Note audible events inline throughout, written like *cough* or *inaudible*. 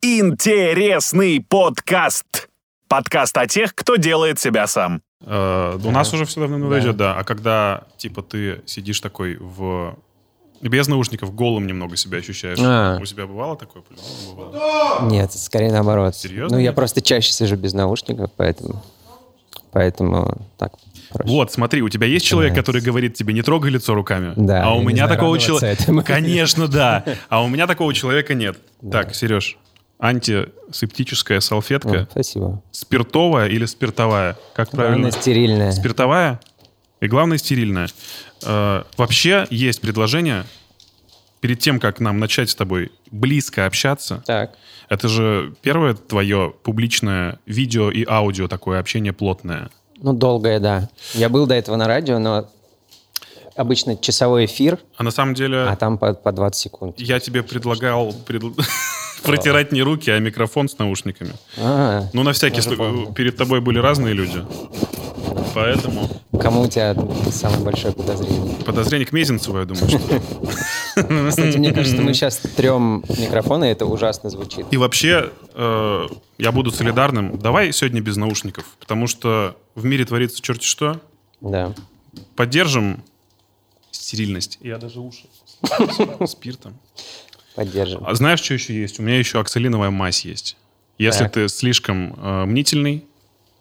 Интересный подкаст. Подкаст о тех, кто делает себя сам. Э, У нас уже все давно Да. идет, да. А когда, типа, ты сидишь такой в... Без наушников, голым немного себя ощущаешь. А. У тебя бывало такое? Бывало. Нет, скорее наоборот. Серьезно? Ну, я просто чаще сижу без наушников, поэтому... Поэтому так проще. Вот, смотри, у тебя есть человек, который говорит тебе, не трогай лицо руками. Да, А у меня такого человека... Конечно, да. *laughs* А у меня такого человека нет. Так, Сереж, антисептическая салфетка. О, спасибо. Спиртовая или спиртовая? Как правильно? Главное, стерильная. Спиртовая и, главное, стерильная. Э, вообще есть предложение, перед тем, как нам начать с тобой близко общаться, Так. это же первое твое публичное видео и аудио такое общение плотное. Ну, долгое, да. Я был до этого на радио, но обычно часовой эфир, А на самом деле а там по, по 20 секунд. я тебе предлагал пред- *laughs* *laughs* протирать не руки, а микрофон с наушниками. А, Ну, на всякий случай. Перед тобой были разные люди. Поэтому кому у тебя самое большое подозрение? подозрение к Мезенцеву, я думаю, что... *laughs* Кстати, мне кажется, мы сейчас трем микрофоны, и это ужасно звучит. И вообще, э, я буду солидарным. Давай сегодня без наушников, потому что в мире творится черти что. Да. Поддержим стерильность. Я даже уши *laughs* спиртом. Поддержим. А знаешь, что еще есть? У меня еще оксалиновая мазь есть. Если Так. ты слишком э, мнительный,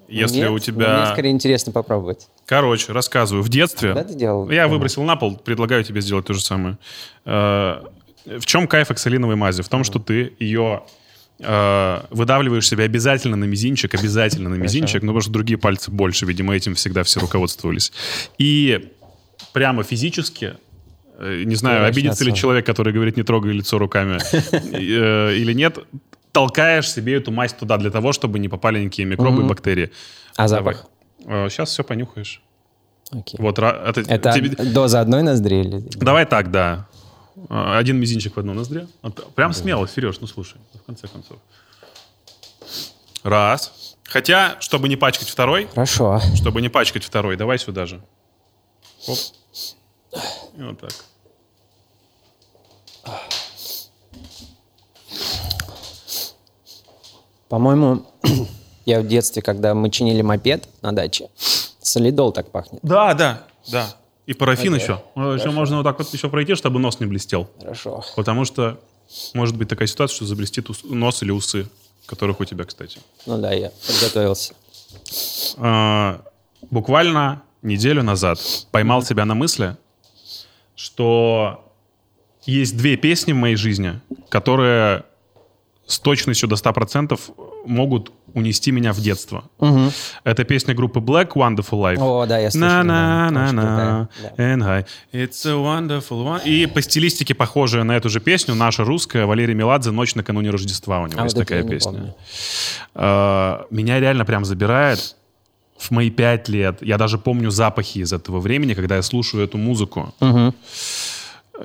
если Нет, у Мне тебя... скорее интересно попробовать. Короче, рассказываю. В детстве... Да, ты делал? Я выбросил на пол, предлагаю тебе сделать то же самое. Э, В чем кайф оксалиновой мази? В том, что ты ее э, выдавливаешь себе обязательно на мизинчик, обязательно на мизинчик, ну, потому что другие пальцы больше, видимо, этим всегда все руководствовались. И прямо физически, э, не знаю, обидится ли человек, который говорит, не трогай лицо руками, *laughs* э, или нет, толкаешь себе эту мазь туда для того, чтобы не попали никакие микробы и бактерии. А запах? Сейчас все понюхаешь. Вот, это, Это тебе- доза одной ноздри или... Давай так, да. Один мизинчик в одну ноздрю. Вот Прям смело, Сереж, ну слушай, в конце концов. Раз. Хотя, чтобы не пачкать второй, Хорошо. чтобы не пачкать второй, давай сюда же. Оп. И вот так. По-моему, я в детстве, когда мы чинили мопед на даче, солидол так пахнет. Да, да, да. И парафин еще. Ну, Еще можно вот так вот еще пройти, чтобы нос не блестел. Хорошо. Потому что может быть такая ситуация, что заблестит ус- нос или усы, которых у тебя, кстати. Ну да, я подготовился. А, буквально неделю назад поймал себя на мысли, что есть две песни в моей жизни, которые с точностью до 100% могут унести меня в детство. Это песня группы Black Wonderful Life. О, да, я слышал. на на на на. It's a wonderful one. И по стилистике похожая на эту же песню, наша русская, Валерий Меладзе «Ночь накануне Рождества» у него А есть вот такая песня. помню. А, Меня реально прям забирает в мои пять лет. Я даже помню запахи из этого времени, когда я слушаю эту музыку.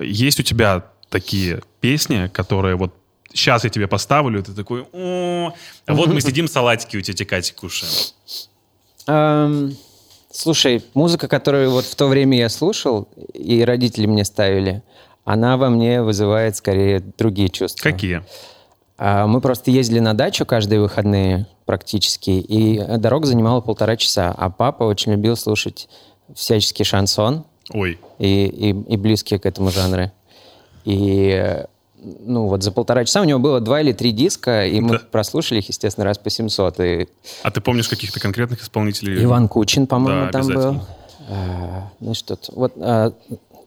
Есть у тебя такие песни, которые вот сейчас я тебе поставлю, и ты такой, о, а вот мы сидим, салатики у тети Кати кушаем. Эм, слушай, музыка, которую вот в то время я слушал, и родители мне ставили, она во мне вызывает скорее другие чувства. Какие? А, Мы просто ездили на дачу каждые выходные практически, и дорога занимала полтора часа, а папа очень любил слушать всяческий шансон Ой, и, и, и близкие к этому жанры. И э, ну вот за полтора часа у него было два или три диска, и мы Да. прослушали их, естественно, раз по 700. И а ты помнишь каких-то конкретных исполнителей? Иван Кучин, по-моему, Да, там был. А, ну что-то. Вот а,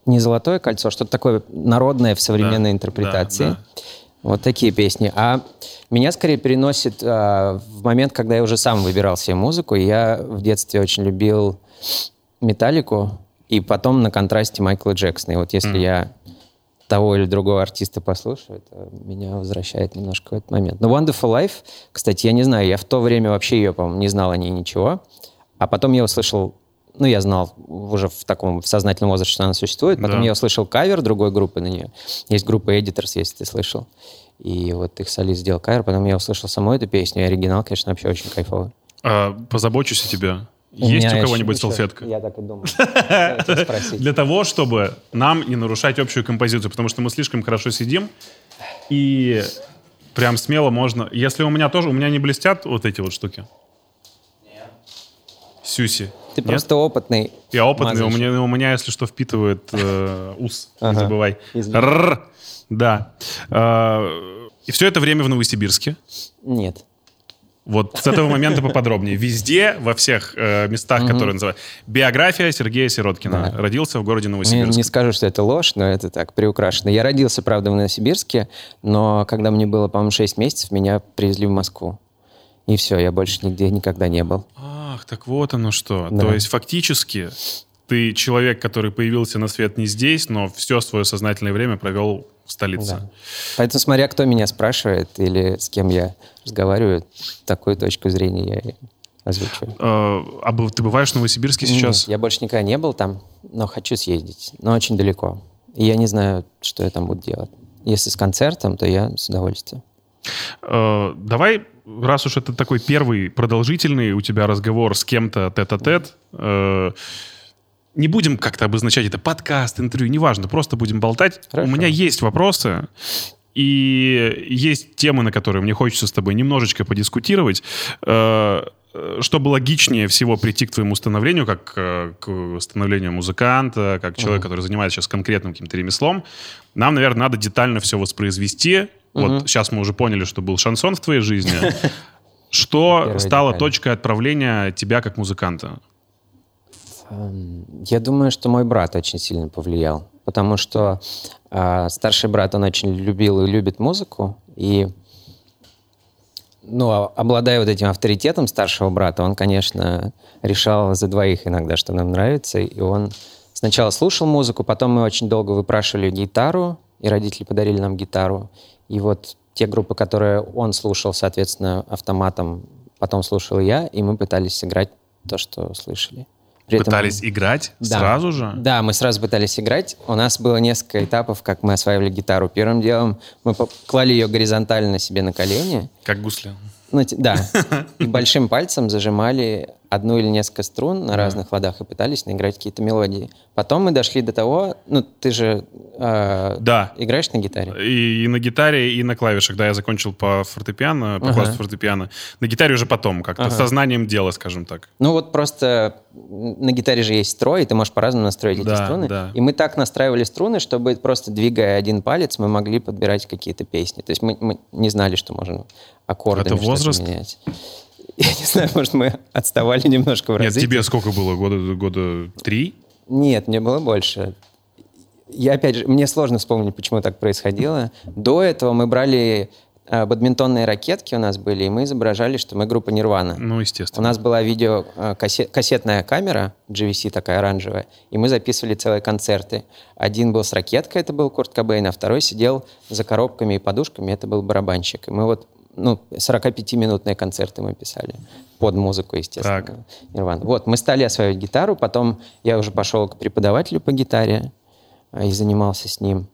не золотое кольцо, что-то такое народное в современной Да, интерпретации. да, Вот такие песни. А меня скорее переносит а, в момент, когда я уже сам выбирал себе музыку. Я в детстве очень любил Металлику, и потом на контрасте Майкла Джексона. И вот если я того или другого артиста послушаю, это меня возвращает немножко в этот момент. Но Wonderful Life, кстати, я не знаю, я в то время вообще ее, по-моему, не знал о ней ничего. А потом я услышал, ну, я знал уже в таком в сознательном возрасте, что она существует. Потом Да. я услышал кавер другой группы на нее. Есть группа Editors, если ты слышал. И вот их солист сделал кавер. Потом я услышал саму эту песню. И оригинал, конечно, вообще очень кайфовый. А, позабочусь о тебе. У Есть у кого-нибудь салфетка? Я так и думал. *laughs* Для того, чтобы нам не нарушать общую композицию, потому что мы слишком хорошо сидим, и Прям смело можно. Если у меня тоже, у меня не блестят вот эти вот штуки. Нет. Сюси. Ты Нет? просто опытный. Я опытный, у меня, у меня, если что, впитывает э, ус, не забывай. Да. Э, И все это время в Новосибирске. Нет. Вот с этого момента поподробнее. Везде, во всех э, местах, которые называют. Биография Сергея Сироткина. Да. Родился в городе Не, Новосибирск. не скажу, что это ложь, но это так, приукрашено. Я родился, правда, в Новосибирске, но когда мне было, по-моему, 6 месяцев, меня привезли в Москву. И все, я больше нигде никогда не был. Ах, так вот оно что. Да. То есть фактически ты человек, который появился на свет не здесь, но все свое сознательное время провел в столице. Да. Поэтому, смотря кто меня спрашивает или с кем я разговариваю, такую точку зрения я озвучиваю. А быв- ты бываешь в Новосибирске сейчас? Нет, я больше никогда не был там, но хочу съездить. Но очень далеко. И я не знаю, что я там буду делать. Если с концертом, то я с удовольствием. Э, давай, раз уж это такой первый продолжительный у тебя разговор с кем-то тет-а-тет, э, не будем как-то обозначать это подкаст, интервью, неважно, просто будем болтать. Хорошо. У меня есть вопросы, и есть темы, на которые мне хочется с тобой немножечко подискутировать. Э, э, чтобы логичнее всего прийти к твоему становлению, как э, к становлению музыканта, как человека, который занимается сейчас конкретным каким-то ремеслом, нам, наверное, надо детально все воспроизвести. Вот сейчас мы уже поняли, что был шансон в твоей жизни. *laughs* Что стало точкой отправления тебя как музыканта? Эм, Я думаю, что мой брат очень сильно повлиял, потому что а, старший брат, он очень любил и любит музыку, и ну, а- обладая вот этим авторитетом старшего брата, он, конечно, решал за двоих иногда, что нам нравится, и он сначала слушал музыку, потом мы очень долго выпрашивали гитару, и родители подарили нам гитару, и вот те группы, которые он слушал, соответственно, автоматом, потом слушал я, и мы пытались сыграть то, что слышали. При этом- Пытались играть Да. сразу же? Да, мы сразу пытались играть. У нас было несколько этапов, как мы осваивали гитару. Первым делом мы клали ее горизонтально себе на колени. Как гусли. Ну, да. *laughs* И большим пальцем зажимали одну или несколько струн на разных ладах и пытались наиграть какие-то мелодии. Потом мы дошли до того... Ну, ты же э, Да. играешь на гитаре? И, и на гитаре, и на клавишах. Да, я закончил по фортепиано, по Ага. классу фортепиано. На гитаре уже потом, как-то Ага. сознанием дела, скажем так. Ну вот просто на гитаре же есть строй, и ты можешь по-разному настроить эти Да, струны. да. И мы так настраивали струны, чтобы просто двигая один палец, мы могли подбирать какие-то песни. То есть мы, мы не знали, что можно аккордами Это возраст? менять. Я не знаю, может, мы отставали немножко в Нет, развитии. тебе сколько было? Года, года три? Нет, мне было больше. Я опять же, мне сложно вспомнить, почему так происходило. До этого мы брали э, бадминтонные ракетки у нас были, и мы изображали, что мы группа Нирвана. Ну, У естественно. нас была видео э, кассе- кассетная камера GVC такая оранжевая, и мы записывали целые концерты. Один был с ракеткой, это был Курт Кобейн, а второй сидел за коробками и подушками, это был барабанщик. И мы вот ну, 45-минутные концерты мы писали под музыку, естественно. Так. Нирвана. Вот, мы стали осваивать гитару, потом я уже пошел к преподавателю по гитаре э, и занимался с ним.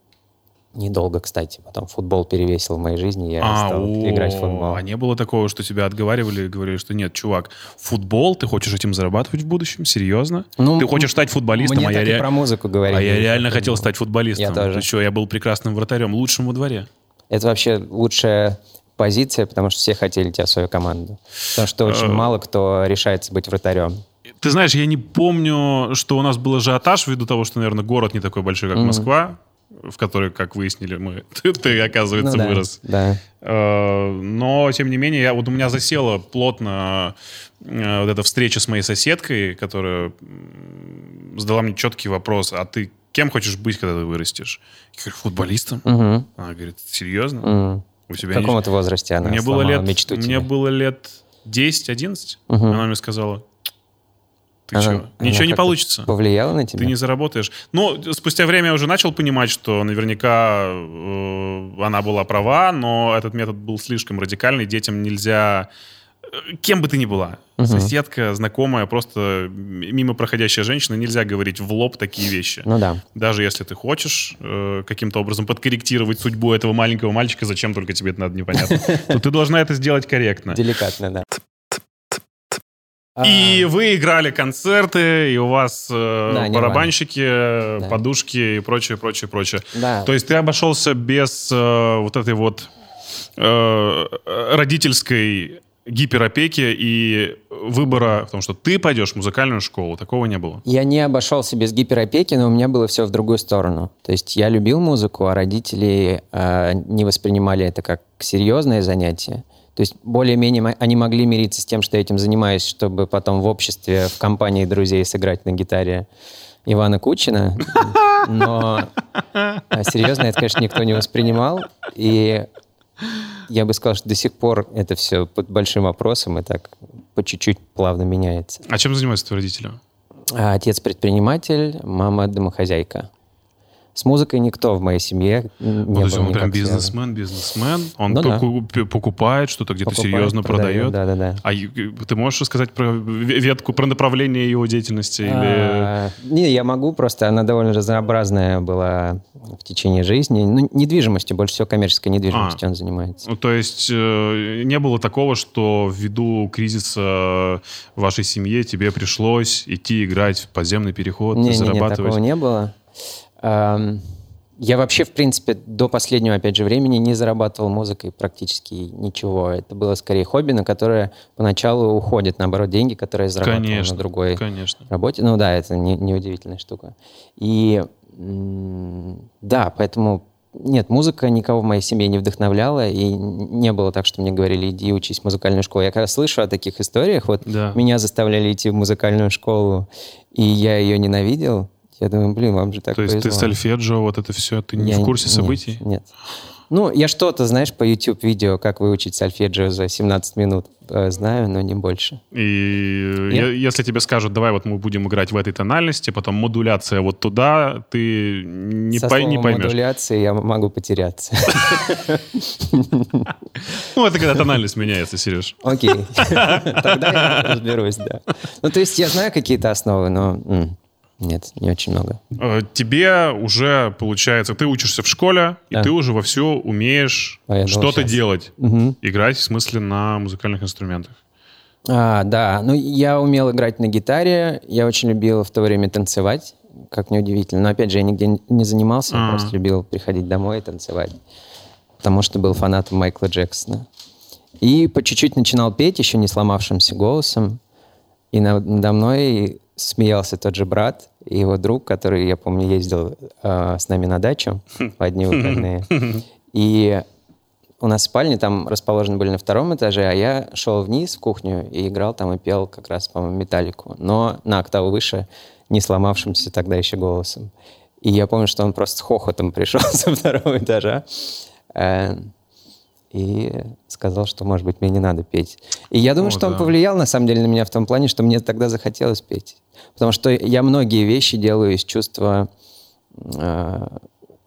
Недолго, кстати. Потом футбол перевесил в моей жизни, я А, стал о, играть в футбол. А не было такого, что тебя отговаривали и говорили, что нет, чувак, футбол, ты хочешь этим зарабатывать в будущем? Серьезно? Ну, ты хочешь стать футболистом? Мне а я, так и ре- про музыку говорили. а я реально Про хотел футбол. стать футболистом. Я тоже. Что, я был прекрасным вратарем, лучшим во дворе. Это вообще лучшая позиция, потому что все хотели тебя в свою команду. Потому что очень Э. мало кто решается быть вратарем. Ты знаешь, я не помню, что у нас был ажиотаж ввиду того, что, наверное, город не такой большой, как. Москва, в который, как выяснили мы, *laughs* ты, ты, оказывается, Ну да, вырос. Да. Э, Но, тем не менее, я, вот у меня засела плотно э, вот эта встреча с моей соседкой, которая задала мне четкий вопрос, а ты кем хочешь быть, когда ты вырастешь? Я говорю, футболистом. Мгм. Она говорит, серьезно? М. У В тебя каком не- это возрасте она мне было лет, мечту мне тебе? было лет 10-11. Мгм. Она мне сказала, ты Она- что, она ничего не получится. Повлияла на тебя? Ты не заработаешь. Ну, спустя время я уже начал понимать, что наверняка э, она была права, но этот метод был слишком радикальный. Детям нельзя... э, Кем бы ты ни была, Мгм. соседка, знакомая, просто мимо проходящая женщина, нельзя говорить в лоб такие вещи. Ну да. Даже если ты хочешь э, каким-то образом подкорректировать судьбу этого маленького мальчика, зачем только тебе это надо, непонятно. *laughs* Но ты должна это сделать корректно. Деликатно, да. А, И вы играли концерты, и у вас э, Да, барабанщики, Да. подушки и прочее, прочее, прочее. Да. То есть ты обошелся без э, вот этой вот э, родительской гиперопеки и выбора в том, что ты пойдешь в музыкальную школу. Такого не было. Я не обошелся без гиперопеки, но у меня было все в другую сторону. То есть я любил музыку, а родители э, не воспринимали это как серьезное занятие. То есть более-менее они могли мириться с тем, что я этим занимаюсь, чтобы потом в обществе, в компании друзей сыграть на гитаре Ивана Кучина. *laughs* Но а серьезно это, конечно, никто не воспринимал. И я бы сказал, что до сих пор это все под большим вопросом и так по чуть-чуть плавно меняется. А чем занимаются твои родители? А отец предприниматель, мама домохозяйка. С музыкой никто в моей семье не вот, был Он прям связан. бизнесмен, бизнесмен. Он Ну да. поку- покупает что-то где-то Покупает, серьезно продает. Да, да, да. А ю- ты можешь рассказать про ве- ветку, про направление его деятельности? Или... А, Не, я могу, просто она довольно разнообразная была в течение жизни. Ну, недвижимостью, больше всего коммерческой недвижимостью А. он занимается. Ну, то есть э, не было такого, что ввиду кризиса в вашей семье тебе пришлось идти играть в подземный переход, Не, не, не, зарабатывать? такого не было. Ам, Я вообще, в принципе, до последнего, опять же, времени не зарабатывал музыкой практически ничего. Это было скорее хобби, на которое поначалу уходят, наоборот, деньги, которые я зарабатывал Конечно, на другой конечно. работе. Ну да, это не, неудивительная штука. И да, поэтому нет, музыка никого в моей семье не вдохновляла, и не было так, что мне говорили, иди учись в музыкальную школу. Я когда слышу о таких историях, вот Да. меня заставляли идти в музыкальную школу, и я ее ненавидел, я думаю, блин, вам же так То есть ты сольфеджио, вот это все, ты не Я в курсе нет, событий? Нет. Ну, я что-то, знаешь, по YouTube-видео, как выучить сольфеджио за 17 минут, э, знаю, но не больше. И Я- е- если тебе скажут, давай вот мы будем играть в этой тональности, потом модуляция вот туда, ты не, Со пой- не поймешь. модуляции я могу потеряться. *laughs* Ну, это когда тональность меняется, Сереж. Окей. *laughs* Тогда я разберусь, да. Ну, то есть я знаю какие-то основы, но нет, не очень много. Э, Тебе уже, получается, ты учишься в школе, и Да. ты уже вовсю умеешь А что-то делать. Мгм. Играть, в смысле, на музыкальных инструментах. А, да, ну я умел играть на гитаре, я очень любил в то время танцевать, как неудивительно. Но опять же, я нигде не занимался, я А. просто любил приходить домой и танцевать. Потому что был фанатом Майкла Джексона. И по чуть-чуть начинал петь, еще не сломавшимся голосом. И на- надо мной смеялся тот же брат и его друг, который, я помню, ездил э, с нами на дачу в одни выходные. *laughs* И у нас спальни там расположены были на втором этаже, а я шел вниз в кухню и играл там и пел как раз, по-моему, металлику. Но на октаву выше, не сломавшимся тогда еще голосом. И я помню, что он просто с хохотом пришел *laughs* со второго этажа. э, И сказал, что, может быть, мне не надо петь. И я думаю, О, что он да. повлиял, на самом деле, на меня в том плане, что мне тогда захотелось петь. Потому что я многие вещи делаю из чувства, э,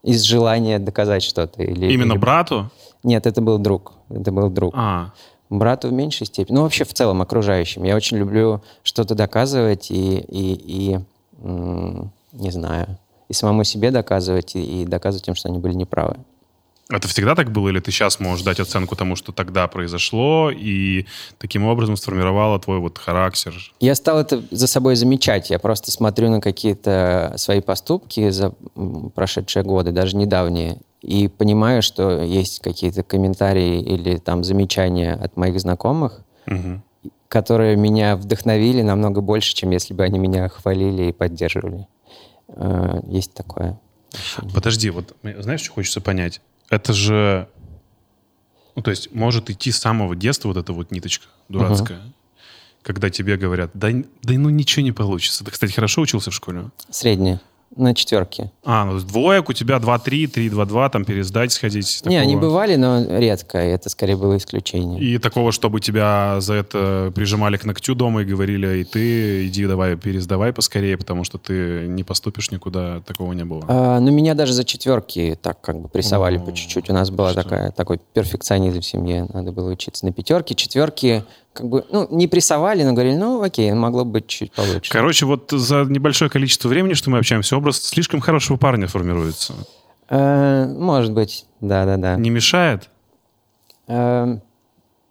из желания доказать что-то. Или, Именно или- брату? Нет, это был друг. Это был друг. А, Брату в меньшей степени. Ну, вообще, в целом, окружающим. Я очень люблю что-то доказывать и, и, и м, не знаю, и самому себе доказывать, и, и доказывать им, что они были неправы. Это всегда так было, или ты сейчас можешь дать оценку тому, что тогда произошло, и таким образом сформировало твой вот характер? Я стал это за собой замечать. Я просто смотрю на какие-то свои поступки за прошедшие годы, даже недавние, и понимаю, что есть какие-то комментарии или там замечания от моих знакомых, Мгм. которые меня вдохновили намного больше, чем если бы они меня хвалили и поддерживали. Э, Есть такое. Подожди, вот знаешь, что хочется понять? Это же... Ну, то есть может идти с самого детства вот эта вот ниточка дурацкая, когда тебе говорят, да, да ну ничего не получится. Ты, кстати, хорошо учился в школе? Среднее. На четверке. А, ну двоек у тебя 2-3, 3-2-2, там пересдать, сходить. Не, они такого. бывали, но редко. и Это скорее было исключение. И такого, чтобы тебя за это прижимали к ногтю дома и говорили, и ты иди давай пересдавай поскорее, потому что ты не поступишь никуда, такого не было. А, ну, меня даже за четверки так как бы прессовали О, по чуть-чуть. У нас была что? такая, такой перфекционизм в семье. Надо было учиться на пятерке. Четверки как бы, ну, не прессовали, но говорили, ну, окей, могло быть чуть получше. Короче, вот за небольшое количество времени, что мы общаемся, образ слишком хорошего парня формируется. Э, может быть, да-да-да. Не мешает? Эм,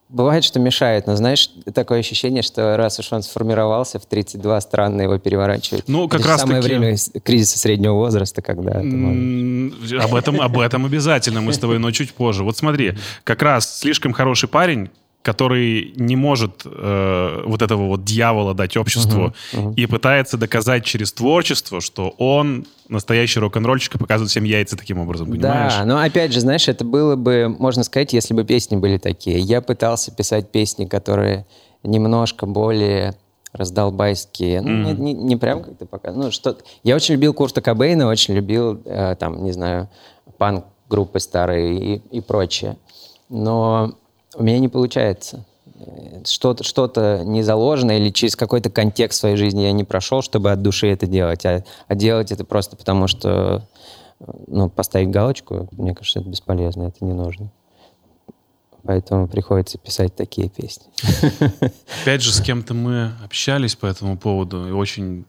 Бывает, что мешает, но знаешь, такое ощущение, что раз уж он сформировался в 32, странно его переворачивать. Ну, как Это раз самое таки- время кризиса среднего возраста, когда можешь- Об этом, об этом обязательно мы с тобой, но чуть позже. Вот смотри, как раз слишком хороший парень, который не может э, вот этого вот дьявола дать обществу и пытается доказать через творчество, что он настоящий рок-н-ролльщик и показывает всем яйца таким образом, понимаешь? Да, но опять же, знаешь, это было бы, можно сказать, если бы песни были такие. Я пытался писать песни, которые немножко более раздолбайские. Ну, не, не- не прям как ты показываешь. Ну, что Я очень любил Курта Кобейна, очень любил, э, там, не знаю, панк-группы старые и, и прочее. Но у меня не получается. Что-то, что-то не заложено или через какой-то контекст своей жизни я не прошел, чтобы от души это делать. А, а делать это просто потому, что ну, поставить галочку, мне кажется, это бесполезно, это не нужно. Поэтому приходится писать такие песни. Опять же, с кем-то мы общались по этому поводу и очень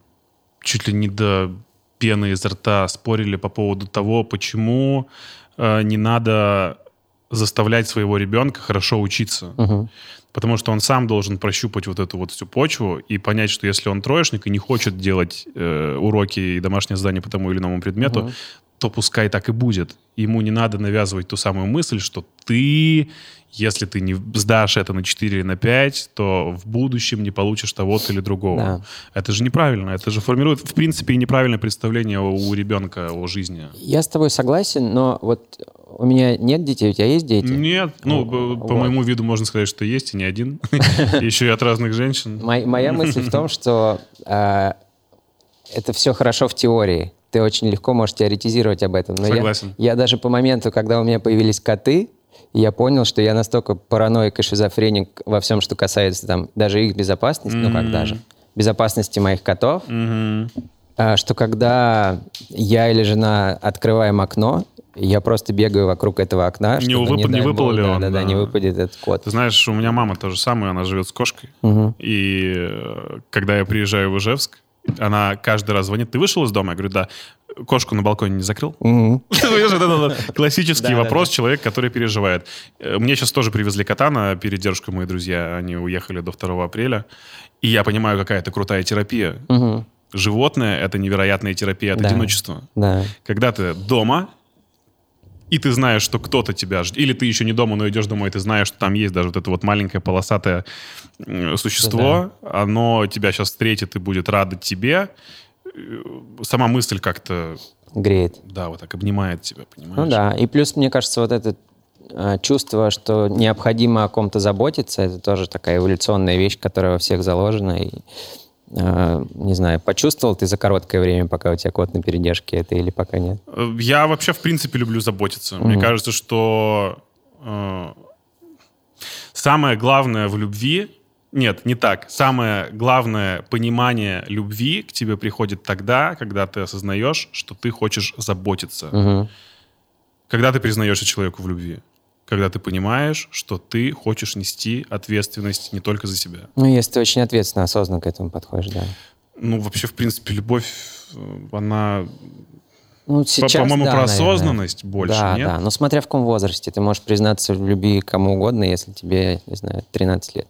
чуть ли не до пены изо рта спорили по поводу того, почему э, не надо заставлять своего ребенка хорошо учиться. Мгм. Потому что он сам должен прощупать вот эту вот всю почву и понять, что если он троечник и не хочет делать э, уроки и домашнее задание по тому или иному предмету, Мгм. то пускай так и будет. Ему не надо навязывать ту самую мысль, что ты, если ты не сдашь это на 4 или на 5, то в будущем не получишь того-то или другого. Да. Это же неправильно. Это же формирует, в принципе, и неправильное представление у ребенка о жизни. Я с тобой согласен, но вот у меня нет детей, у тебя есть дети? Нет, ну, Ну, по вот. моему виду можно сказать, что есть, и не один. *laughs* Еще и от разных женщин. Моя *laughs* мысль в том, что а, это все хорошо в теории. Ты очень легко можешь теоретизировать об этом. Но Согласен. Я, даже по моменту, когда у меня появились коты, я понял, что я настолько параноик и шизофреник во всем, что касается там даже их безопасности, ну как даже, безопасности моих котов, а, что когда я или жена открываем окно, я просто бегаю вокруг этого окна, Не чтобы, вып- не дай выпал ли он, да, да, не да. выпадет этот кот. Ты знаешь, у меня мама то же самое, она живет с кошкой. Мгм. И э, когда я приезжаю в Ижевск, она каждый раз звонит, ты вышел из дома? Я говорю, да. Кошку на балконе не закрыл? *laughs* Классический вопрос человек, который переживает. Э, Мне сейчас тоже привезли кота на передержку, мои друзья. Они уехали до 2 апреля. И я понимаю, какая это крутая терапия. Животное — это невероятная терапия от одиночества. Да. Когда ты дома, и ты знаешь, что кто-то тебя ждет, или ты еще не дома, но идешь домой, и ты знаешь, что там есть даже вот это вот маленькое полосатое существо, оно тебя сейчас встретит и будет рада тебе, Э, сама мысль как-то, Греет. да, вот так обнимает тебя, понимаешь? Ну да, и плюс, мне кажется, вот это э, чувство, что необходимо о ком-то заботиться, это тоже такая эволюционная вещь, которая во всех заложена. И, не знаю, почувствовал ты за короткое время, пока у тебя кот на передержке это или пока нет? Э, Я вообще, в принципе, люблю заботиться. Мне Мгм. кажется, что э, самое главное в любви... Нет, не так. Самое главное понимание любви к тебе приходит тогда, когда ты осознаешь, что ты хочешь заботиться. Мгм. Когда ты признаешься человеку в любви. Когда ты понимаешь, что ты хочешь нести ответственность не только за себя. Ну, если ты очень ответственно, осознанно к этому подходишь, да. Ну, вообще, в принципе, любовь, э, она, Ну, сейчас, по-моему, да, про наверное. осознанность больше, Да, нет? да, но смотря в каком возрасте. Ты можешь признаться в любви кому угодно, если тебе, не знаю, 13 лет.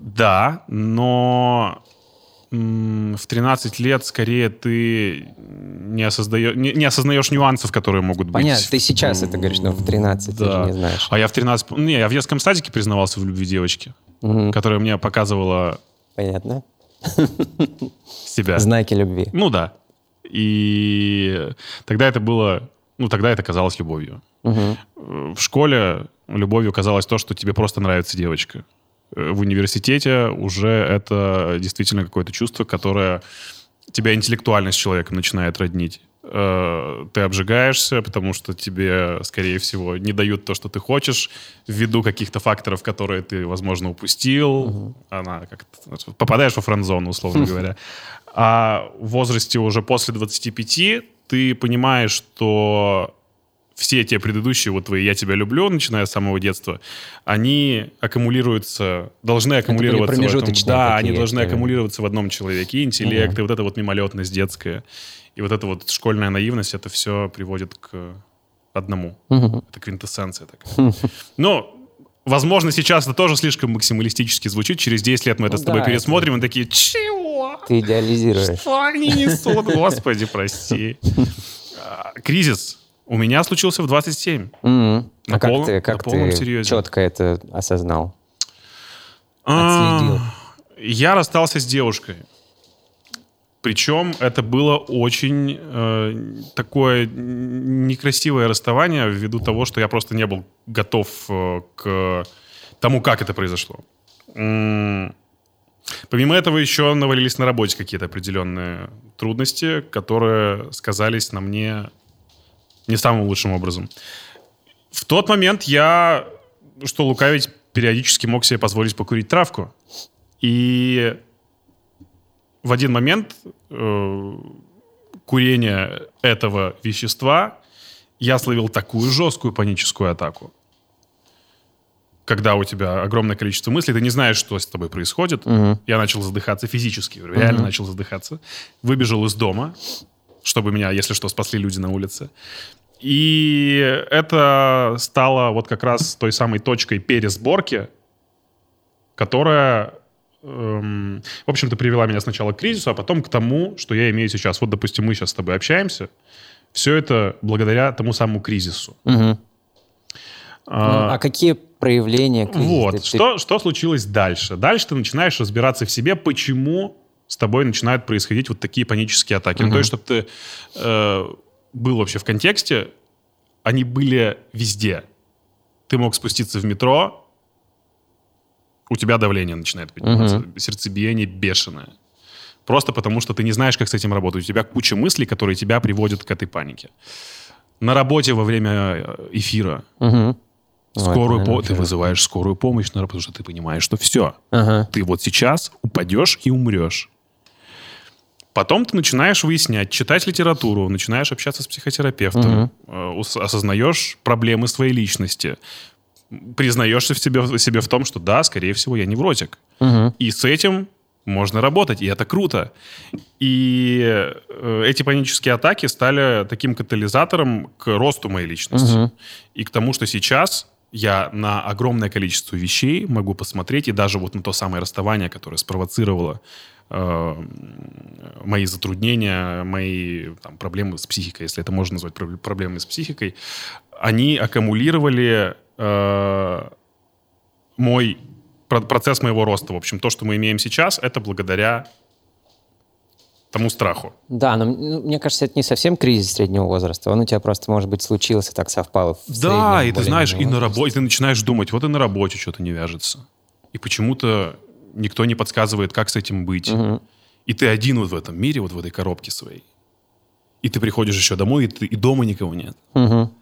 Да, но в 13 лет скорее ты не, осознаешь, не, не осознаешь нюансов, которые могут быть. Понятно, ты сейчас это говоришь, но в 13 ты Да. же не знаешь. А я в 13... Не, я в детском садике признавался в любви девочки, Мгм. которая мне показывала Понятно. себя. Знаки любви. Ну да. И тогда это было... Ну, тогда это казалось любовью. Мгм. В школе любовью казалось то, что тебе просто нравится девочка. Э, В университете уже это действительно какое-то чувство, которое тебя интеллектуально с человеком начинает роднить. Э, Ты обжигаешься, потому что тебе, скорее всего, не дают то, что ты хочешь, ввиду каких-то факторов, которые ты, возможно, упустил. Она как-то... Попадаешь во френдзону, условно *laughs* говоря. А в возрасте уже после 25 ты понимаешь, что все те предыдущие вот твои «я тебя люблю», начиная с самого детства, они аккумулируются, должны аккумулироваться в этом. Да, они должны аккумулироваться в одном человеке. Интеллект, и вот эта вот мимолетность детская, и вот эта вот школьная наивность, это все приводит к одному. Мгм. Это квинтэссенция такая. Но Возможно, сейчас это тоже слишком максималистически звучит. Через 10 лет мы это Ну с тобой да, пересмотрим и такие, чего? Ты идеализируешь. Что они несут? Господи, прости. *laughs* А, Кризис у меня случился в 27. Мгм. На А как полном- ты, как ты серьезе. четко это осознал? А, Отследил. Я расстался с девушкой. Причем это было очень э, такое некрасивое расставание ввиду того, что я просто не был готов э, к тому, как это произошло. М, Помимо этого еще навалились на работе какие-то определенные трудности, которые сказались на мне не самым лучшим образом. В тот момент я, что лукавить, периодически мог себе позволить покурить травку. И в один момент э, курения этого вещества я словил такую жесткую паническую атаку. Когда у тебя огромное количество мыслей, ты не знаешь, что с тобой происходит. Я начал задыхаться физически, реально начал задыхаться. Выбежал из дома, чтобы меня, если что, спасли люди на улице. И это стало вот как раз той самой точкой пересборки, которая, эм, в общем-то, привела меня сначала к кризису, а потом к тому, что я имею сейчас. Вот, допустим, мы сейчас с тобой общаемся. Все это благодаря тому самому кризису. Мгм. А, Ну, а какие проявления кризиса? вот. Ты- Что, что случилось дальше? Дальше ты начинаешь разбираться в себе, почему с тобой начинают происходить вот такие панические атаки. Ну, то есть, чтобы ты э, был вообще в контексте, они были везде. Ты мог спуститься в метро, у тебя давление начинает подниматься, сердцебиение бешеное. Просто потому, что ты не знаешь, как с этим работать. У тебя куча мыслей, которые тебя приводят к этой панике. На работе во время э, эфира. Ой, скорую это, по- ты вызываешь скорую помощь, потому что ты понимаешь, что все, Ага. ты вот сейчас упадешь и умрешь. Потом ты начинаешь выяснять, читать литературу, начинаешь общаться с психотерапевтом, ус- осознаешь проблемы своей личности, признаешься в себе, в себе в том, что да, скорее всего, я невротик. Мгм. И с этим можно работать, и это круто. И э, эти панические атаки стали таким катализатором к росту моей личности. Мгм. И к тому, что сейчас я на огромное количество вещей могу посмотреть, и даже вот на то самое расставание, которое спровоцировало э, мои затруднения, мои там, проблемы с психикой, если это можно назвать проб- проблемами с психикой, они аккумулировали э, мой про- процесс моего роста. В общем, то, что мы имеем сейчас, это благодаря тому страху. Да, но ну, мне кажется, это не совсем кризис среднего возраста. Он у тебя просто, может быть, случился, так совпало. в Да, среднем и ты знаешь, и на работе ты начинаешь думать, вот и на работе что-то не вяжется. И почему-то никто не подсказывает, как с этим быть. Мгм. И ты один вот в этом мире, вот в этой коробке своей. И ты приходишь еще домой, и, ты- и дома никого нет. Мгм.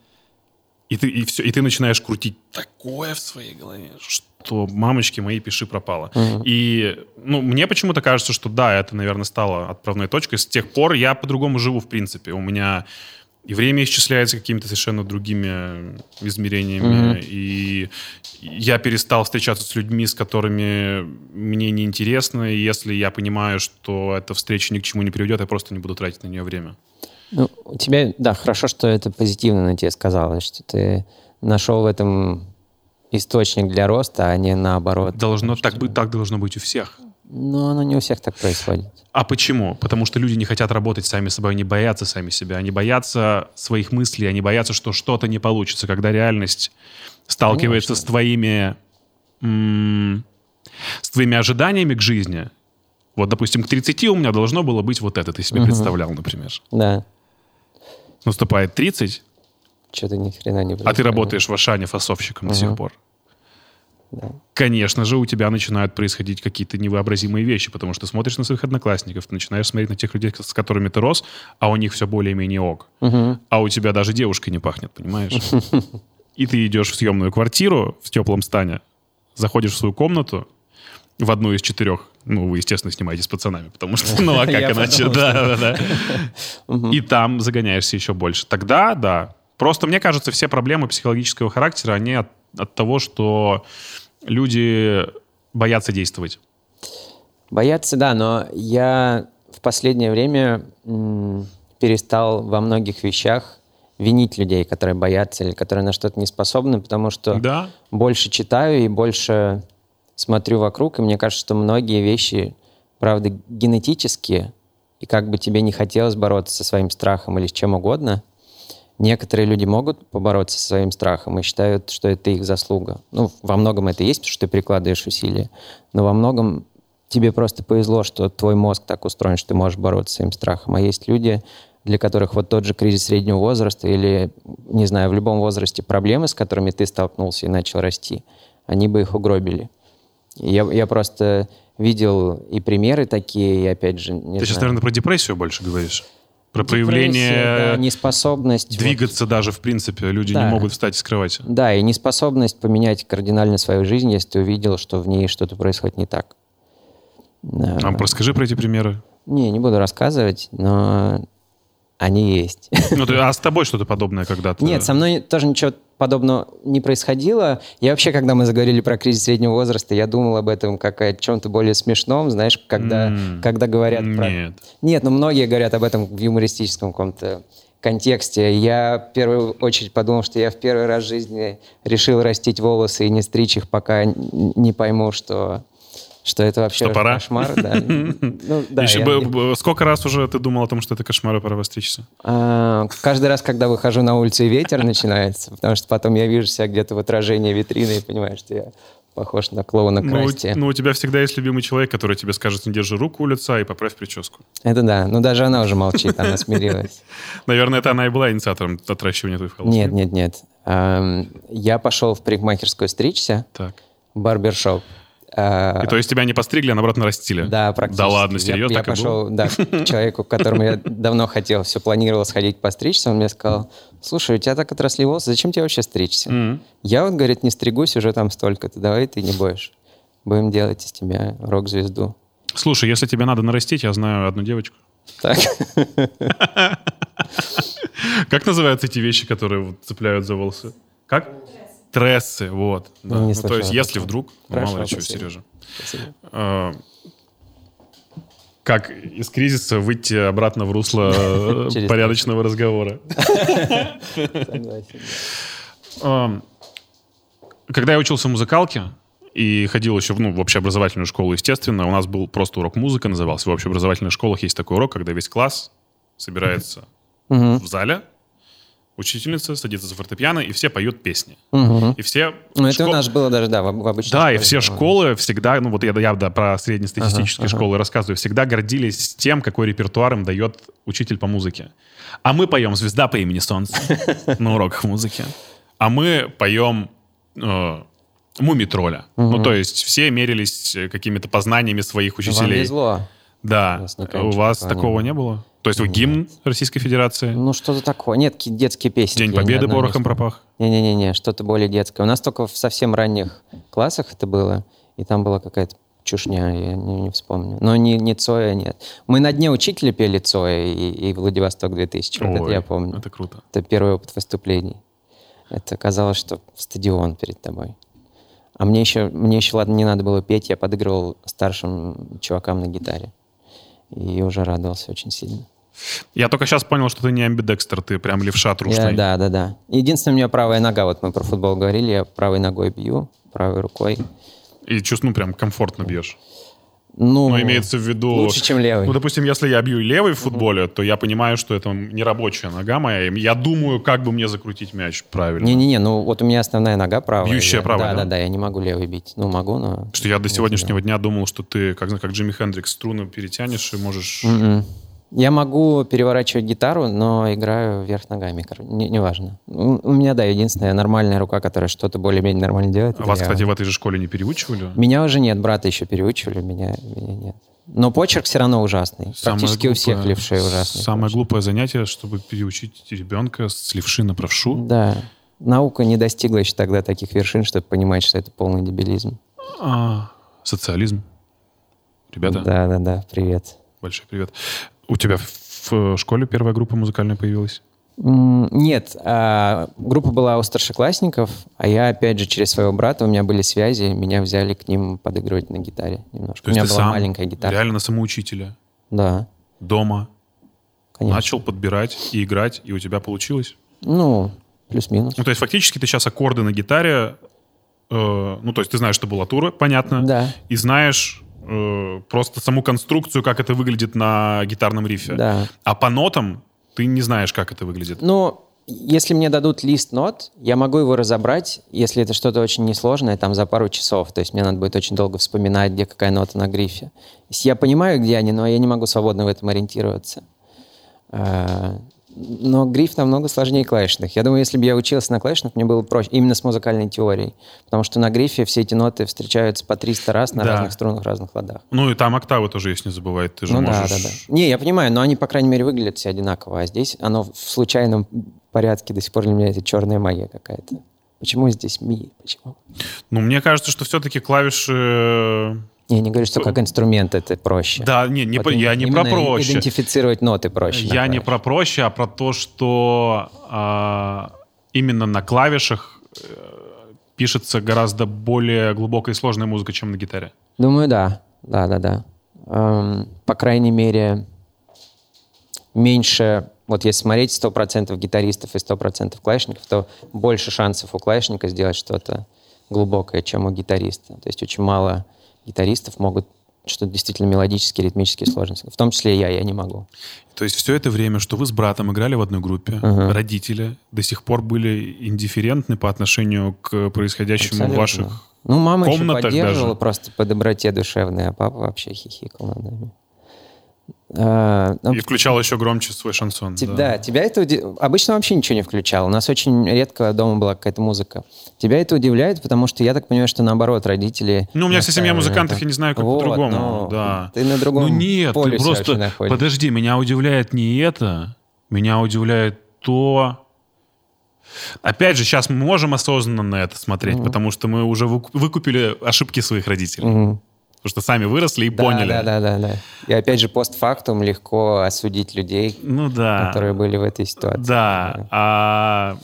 И ты, и, все, и ты начинаешь крутить такое в своей голове, что мамочки мои пиши пропало. И ну, мне почему-то кажется, что да, это, наверное, стало отправной точкой. С тех пор я по-другому живу, в принципе. У меня и время исчисляется какими-то совершенно другими измерениями. И я перестал встречаться с людьми, с которыми мне неинтересно. И если я понимаю, что эта встреча ни к чему не приведет, я просто не буду тратить на нее время. Ну, у тебя, да, хорошо, что это позитивно на тебе сказалось, что ты нашел в этом источник для роста, а не наоборот. Должно, так, быть, так должно быть у всех. Но оно не у всех так происходит. А почему? Потому что люди не хотят работать сами собой, они боятся сами себя, они боятся своих мыслей, они боятся, что что-то не получится, когда реальность сталкивается с твоими с твоими ожиданиями к жизни. Вот, допустим, к 30 у меня должно было быть вот это, ты себе представлял, например. Да, Наступает 30, что-то ни хрена не а ты происходит. работаешь в Ашане фасовщиком до сих пор. Да. Конечно же, у тебя начинают происходить какие-то невообразимые вещи, потому что ты смотришь на своих одноклассников, ты начинаешь смотреть на тех людей, с которыми ты рос, а у них все более-менее ок. Мгм. А у тебя даже девушкой не пахнет, понимаешь? *laughs* И ты идешь в съемную квартиру в теплом стане, заходишь в свою комнату, в одну из четырех, ну, вы, естественно, снимаете с пацанами, потому что, ну, а *laughs* как иначе? Да, да, да. И там загоняешься еще больше. Тогда, да. Просто, мне кажется, все проблемы психологического характера, они от, от того, что люди боятся действовать. Бояться, да, но я в последнее время перестал во многих вещах винить людей, которые боятся или которые на что-то не способны, потому что Да. больше читаю и больше смотрю вокруг, и мне кажется, что многие вещи, правда, генетические, и как бы тебе не хотелось бороться со своим страхом или с чем угодно, некоторые люди могут побороться со своим страхом и считают, что это их заслуга. Ну, во многом это есть, потому что ты прикладываешь усилия, но во многом тебе просто повезло, что твой мозг так устроен, что ты можешь бороться с своим страхом. А есть люди, для которых вот тот же кризис среднего возраста или, не знаю, в любом возрасте проблемы, с которыми ты столкнулся и начал расти, они бы их угробили. Я, я просто видел и примеры такие, и опять же... Не Ты сейчас, знаю, наверное, про депрессию больше говоришь. Про проявление да, неспособность... вот- двигаться даже, в принципе. Люди Да. не могут встать с кровати. Да, и неспособность поменять кардинально свою жизнь, если ты увидел, что в ней что-то происходит не так. Да. А расскажи про эти примеры. Не, не буду рассказывать, но они есть. *laughs* Ну, ты- а с тобой что-то подобное когда-то? Нет, со мной тоже ничего подобного не происходило. Я вообще, когда мы заговорили про кризис среднего возраста, я думал об этом как о чем-то более смешном, знаешь, когда, М. когда говорят про... Нет. Нет, ну многие говорят об этом в юмористическом каком-то контексте. Я в первую очередь подумал, что я в первый раз в жизни решил растить волосы и не стричь их, пока не пойму, что, что это вообще Что пора? кошмар. Да. *laughs* Ну, да, Еще я- бы- сколько раз уже ты думал о том, что это кошмар и пора востричься? А, Каждый раз, когда выхожу на улицу, и ветер начинается, потому что потом я вижу себя где-то в отражении витрины и понимаю, что я похож на клоуна Ну, Красти. ну, у тебя всегда есть любимый человек, который тебе скажет, не держи руку у лица и поправь прическу. Это да. Ну, даже она уже молчит, она смирилась. *laughs* Наверное, это она и была инициатором отращивания твоих волос. Нет, нет, нет. Я пошел в парикмахерскую стричься, Так. барбершоп. А, И то есть тебя не постригли, а наоборот нарастили? Да, практически. Да ладно, Я- серьезно? Я, было? пошел, да, *laughs* к человеку, к которому я давно хотел, все планировал сходить постричься. Он мне сказал, слушай, у тебя так отросли волосы, зачем тебе вообще стричься? М. Я вот, говорит, не стригусь уже там столько-то, давай ты не боишь. Будем делать из тебя рок-звезду. Слушай, если тебе надо нарастить, я знаю одну девочку. Так. *laughs* Как называются эти вещи, которые цепляют за волосы? Как? Трессы, вот. Да. Не Ну, то есть, если такого. вдруг, ну, Хорошо, мало ли чего. Сережа. Спасибо. Э, Как из кризиса выйти обратно в русло э, *laughs* порядочного разговора? *laughs* Эм, Когда я учился в музыкалке и ходил еще в, ну, в общеобразовательную школу, естественно, у нас был просто урок музыка, назывался. В общеобразовательных школах есть такой урок, когда весь класс собирается в зале, учительница садится за фортепиано, и все поют песни. Мгм. И все... Ну, это у школ- нас было даже, да, в, в обычной Да, и школе все было. школы всегда, ну вот я, я да, про среднестатистические Ага, ага. школы рассказываю, всегда гордились тем, какой репертуар им дает учитель по музыке. А мы поем «Звезда по имени Солнце» *laughs* на уроках музыки. А мы поем э, «Муми-тролля». Ну, то есть все мерились э, какими-то познаниями своих Вам учителей. везло. Да. У У вас такого не было. То есть вы гимн Российской Федерации? Ну, что-то такое. Нет, детские песни. День Победы порохом пропах? Не-не-не, что-то более детское. У нас только в совсем ранних классах это было, и там была какая-то чушня, я не, не вспомню. Но не, не Цоя, нет. Мы на дне учителя пели Цоя и, и Владивосток 2000, вот это Ой, я помню. Это круто. Это первый опыт выступлений. Это казалось, что стадион перед тобой. А мне еще, мне еще, ладно, не надо было петь, я подыгрывал старшим чувакам на гитаре. И уже радовался очень сильно. Я только сейчас понял, что ты не амбидекстер, ты прям левша трушный. Я- да, да, да. Единственное, у меня правая нога, вот мы про футбол говорили, я правой ногой бью, правой рукой. И чувствую, ну, прям комфортно бьешь. Ну, Но имеется в виду... лучше, чем левый. Ну, допустим, если я бью левый в футболе, то я понимаю, что это не рабочая нога моя. Я думаю, как бы мне закрутить мяч правильно. Не-не-не, ну вот у меня основная нога правая. Бьющая Я- правая, Да, да? да, да, я не могу левой бить. Ну, могу, но... Что я до сегодняшнего дня думал, что ты, как, как Джимми Хендрикс, струны перетянешь и можешь... Мгм. Я могу переворачивать гитару, но играю вверх ногами. Не, неважно. У, меня, да, единственная нормальная рука, которая что-то более-менее нормально делает. А Вас, я. кстати, в этой же школе не переучивали? Меня уже нет, брата еще переучивали, меня, меня нет. Но почерк все равно ужасный. Самое Практически у всех глупое- левшей ужасный. Самое почерк. глупое занятие, чтобы переучить ребенка с левши на правшу. Да. Наука не достигла еще тогда таких вершин, чтобы понимать, что это полный дебилизм. А, социализм. Ребята, Да, да, да, привет. большой привет. У тебя в школе первая группа музыкальная появилась? Нет, а, группа была у старшеклассников, а я, опять же, через своего брата, у меня были связи, меня взяли к ним подыгрывать на гитаре немножко. То у меня была маленькая гитара. реально на самоучителя? Да, Дома? конечно. Начал подбирать и играть, и у тебя получилось? Ну, плюс-минус. Ну, то есть фактически ты сейчас аккорды на гитаре, э, ну, то есть ты знаешь табулатуру, понятно, Да. и знаешь э, просто саму конструкцию, как это выглядит на гитарном рифе. Да. А по нотам ты не знаешь, как это выглядит. Ну, если мне дадут лист нот, я могу его разобрать, если это что-то очень несложное, там за пару часов. То есть мне надо будет очень долго вспоминать, где какая нота на грифе. Я понимаю, где они, но я не могу свободно в этом ориентироваться. Но гриф намного сложнее клавишных. Я думаю, если бы я учился на клавишных, мне было проще, именно с музыкальной теорией. Потому что на грифе все эти ноты встречаются по 300 раз на Да. разных струнах, разных ладах. Ну, и там октавы тоже есть, не забывай. Ты же Ну можешь... да, да, да. Не, я понимаю, но они, по крайней мере, выглядят все одинаково. А здесь оно в случайном порядке до сих пор для меня это черная магия какая-то. Почему здесь ми? Почему? Ну, мне кажется, что все-таки клавиши... Я не говорю, что как инструмент это проще. Да, не, не Вот я не про проще. Идентифицировать ноты проще. Я не про проще, а про то, что а, именно на клавишах э, пишется гораздо более глубокая и сложная музыка, чем на гитаре. Думаю, да. Да, да, да. Эм, по крайней мере, меньше, вот если смотреть 100% гитаристов и 100% клавишников, то больше шансов у клавишника сделать что-то глубокое, чем у гитариста. То есть очень мало гитаристов могут что-то действительно мелодически, ритмически сложное. В том числе и я, я не могу. То есть все это время, что вы с братом играли в одной группе, Ага. родители до сих пор были индифферентны по отношению к происходящему в Абсолютно. ваших... Ну, мама еще поддерживала даже. просто по доброте душевной, а папа вообще хихикал над нами. А, ну, И включал еще громче свой шансон. Те- Да, тебя это уди- обычно вообще ничего не включал. У нас очень редко дома была какая-то музыка. Тебя это удивляет, потому что я так понимаю, что наоборот родители. Ну, у меня вся семья музыкантов, этом. я не знаю, как Вот, по-другому. ну, да. Ты на другом Ну нет, ты полюсе вообще просто... Подожди, меня удивляет не это. Меня удивляет то... Опять же, сейчас мы можем осознанно на это смотреть, потому что мы уже выку- выкупили ошибки своих родителей. Мгм. Потому что сами выросли и Да, поняли. Да, да, да, да. И опять же, постфактум легко осудить людей, Ну да. которые были в этой ситуации. Да. А,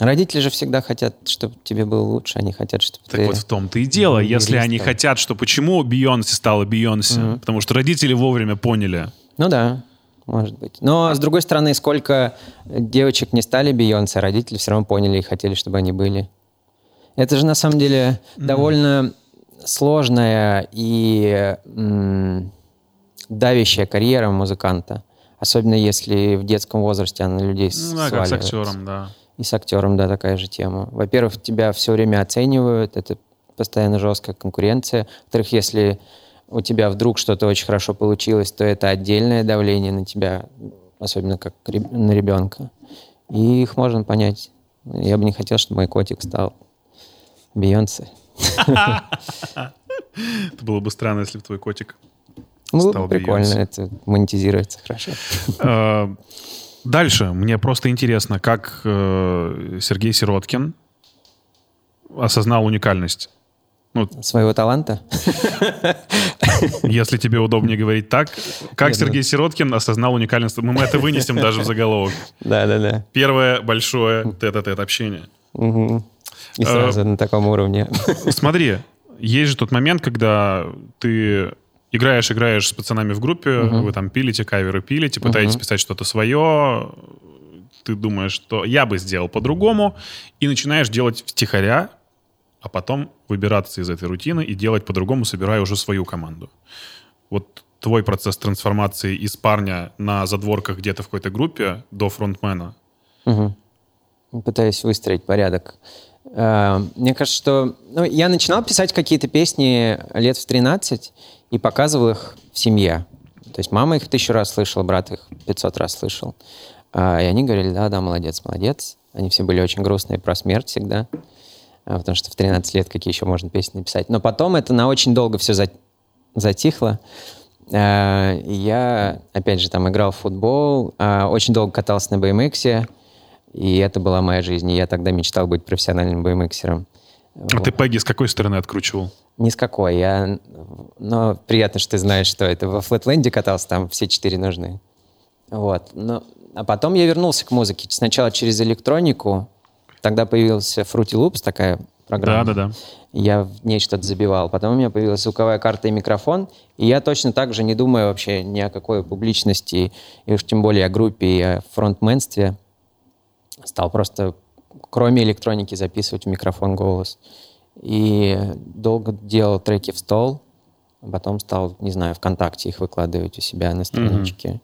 Родители же всегда хотят, чтобы тебе было лучше, они хотят, чтобы так ты... вот в том-то и дело. Если они хотят, что почему Бейонсе стала Бейонсе? Потому что родители вовремя поняли. Ну да, может быть. Но, с другой стороны, сколько девочек не стали Бейонсе, родители все равно поняли и хотели, чтобы они были. Это же, на самом деле, довольно сложная и м, давящая карьера музыканта. Особенно если в детском возрасте она на людей Ну да, как с актером, да. И с актером, да, такая же тема. Во-первых, тебя все время оценивают, это постоянно жесткая конкуренция. Во-вторых, если у тебя вдруг что-то очень хорошо получилось, то это отдельное давление на тебя, особенно как на ребенка. И их можно понять. Я бы не хотел, чтобы мой котик стал Бейонсе. Это было бы странно, если бы твой котик Стал бы прикольно, Бейонсе. это монетизируется хорошо. Э, Дальше. Мне просто интересно, как э, Сергей Сироткин осознал уникальность. Ну, Своего таланта? если тебе удобнее говорить так, как Нет, Сергей Сироткин осознал уникальность. Мы это вынесем даже в заголовок. Да-да-да. Первое большое тет-а-тет общение. Мгм. И Э, сразу на таком уровне. Смотри, есть же тот момент, когда ты играешь, играешь с пацанами в группе, вы там пилите, каверы пилите, пытаетесь писать что-то свое, ты думаешь, что я бы сделал по-другому, и начинаешь делать втихаря, а потом выбираться из этой рутины и делать по-другому, собирая уже свою команду. Вот твой процесс трансформации из парня на задворках где-то в какой-то группе до фронтмена. Мгм. Пытаюсь выстроить порядок. Э, Мне кажется, что... Ну, я начинал писать какие-то песни лет в 13 и показывал их в семье. То есть мама их тысячу раз слышала, брат их 500 раз слышал. А, И они говорили, да, да, молодец, молодец. Они все были очень грустные про смерть всегда. А, Потому что в 13 лет какие еще можно песни написать. Но потом это на очень долго все затихло. Э, Я, опять же, там играл в футбол, а, очень долго катался на BMX, и это была моя жизнь. И я тогда мечтал быть профессиональным BMXером. А ты Пегги с какой стороны откручивал? Ни с какой. Я... Но приятно, что ты знаешь, что это. Во Флетленде катался, там все четыре нужны. Вот. Но... А потом я вернулся к музыке. Сначала через электронику. Тогда появился Fruity Loops, такая программа. Да-да-да. Я в ней что-то забивал. Потом у меня появилась звуковая карта и микрофон. И я точно так же не думаю вообще ни о какой публичности, и уж тем более о группе и о фронтменстве. Стал просто, кроме электроники, записывать в микрофон голос. И долго делал треки в стол, потом стал, не знаю, ВКонтакте их выкладывать у себя на страничке. Mm-hmm.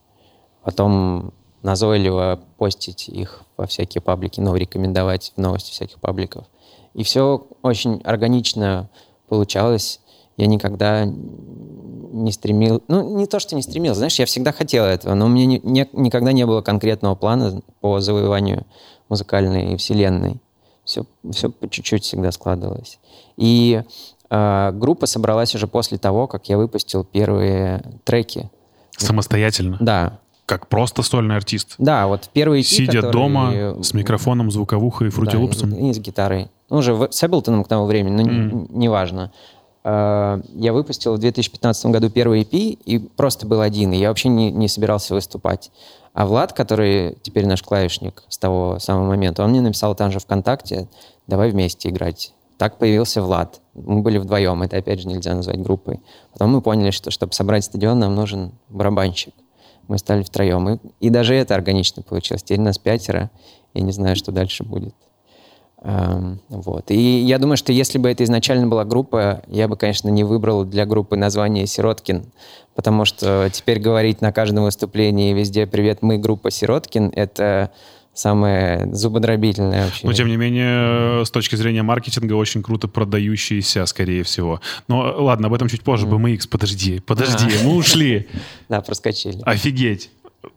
Потом назойливо постить их во всякие паблики, ну, рекомендовать в новости всяких пабликов. И все очень органично получалось. Я никогда не стремил, ну, не то, что не стремился, знаешь, я всегда хотел этого, но у меня не, не, никогда не было конкретного плана по завоеванию музыкальной вселенной. Все, все по чуть-чуть всегда складывалось. И э, группа собралась уже после того, как я выпустил первые треки. Самостоятельно? Да. Как просто сольный артист? Да, вот первый EP, Сидя который... дома с микрофоном, звуковухой и фрутилупсом? Да, и, и с гитарой. Ну, уже с Эблтоном к тому времени, но mm. неважно. Э, я выпустил в 2015 году первый EP и просто был один, и я вообще не, не собирался выступать. А Влад, который теперь наш клавишник с того самого момента, он мне написал там же ВКонтакте, давай вместе играть. Так появился Влад. Мы были вдвоем, это опять же нельзя назвать группой. Потом мы поняли, что чтобы собрать стадион, нам нужен барабанщик. Мы стали втроем. И, и даже это органично получилось. Теперь нас пятеро. Я не знаю, что дальше будет. Эм, вот. И я думаю, что если бы это изначально была группа, я бы, конечно, не выбрал для группы название «Сироткин», потому что теперь говорить на каждом выступлении везде «Привет, мы группа Сироткин» — это самое зубодробительное вообще. Но, тем не менее, с точки зрения маркетинга, очень круто продающиеся, скорее всего. Но ладно, об этом чуть позже. Mm. BMX, подожди, подожди, а. мы ушли. *laughs* Да, проскочили. Офигеть.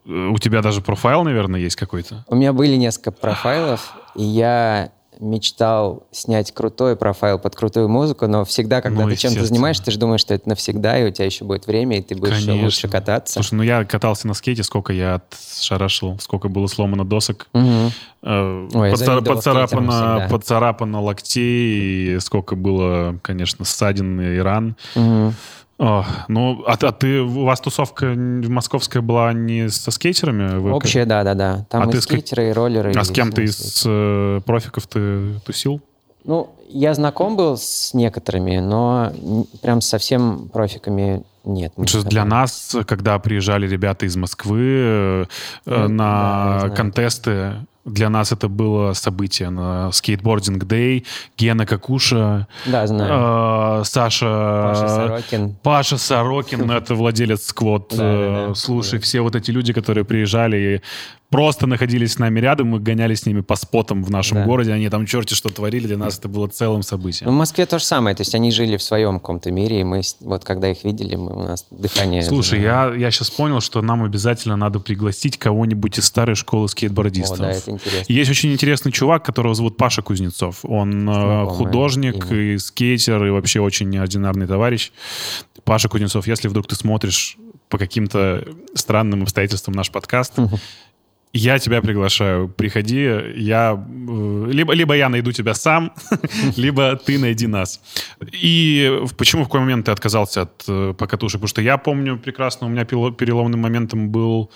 У тебя даже профайл, наверное, есть какой-то? У меня были несколько профайлов, и я мечтал снять крутой профайл под крутую музыку, но всегда, когда ну, ты чем-то занимаешься, ты же думаешь, что это навсегда, и у тебя еще будет время, и ты будешь Конечно. лучше кататься. Слушай, ну я катался на скейте, сколько я отшарашил, сколько было сломано досок, угу. э, Ой, поцар, поцарапано, поцарапано локтей, и сколько было, конечно, ссадин и ран. Угу. О, ну, а, а ты, у вас тусовка московская была не со скейтерами? Вы... Общая, да-да-да. Там а и ты скейтеры, и роллеры. А и с кем ты из э, профиков ты тусил? Ну, я знаком был с некоторыми, но прям совсем профиками нет. Что для нас, когда приезжали ребята из Москвы э, ну, на да, контесты, для нас это было событие на скейтбординг Дэй, Гена Какуша, да, знаю. Э, Саша Паша Сорокин. Паша Сорокин, это владелец сквот. Да, да, да. Слушай, все вот эти люди, которые приезжали и просто находились с нами рядом, мы гоняли с ними по спотам в нашем да. городе, они там черти что творили, для нас это было целым событием. Ну, в Москве то же самое, то есть они жили в своем каком-то мире, и мы вот когда их видели, мы, у нас дыхание... Слушай, я, я сейчас понял, что нам обязательно надо пригласить кого-нибудь из старой школы скейтбордистов. О, да, это интересно. Есть очень интересный чувак, которого зовут Паша Кузнецов. Он э, Знакомый художник имя. и скейтер, и вообще очень неординарный товарищ. Паша Кузнецов, если вдруг ты смотришь по каким-то странным обстоятельствам наш подкаст, я тебя приглашаю, приходи, я э, либо, либо я найду тебя сам, *laughs* либо ты найди нас. И почему в какой момент ты отказался от э, покатушек? Потому что я помню прекрасно, у меня переломным моментом был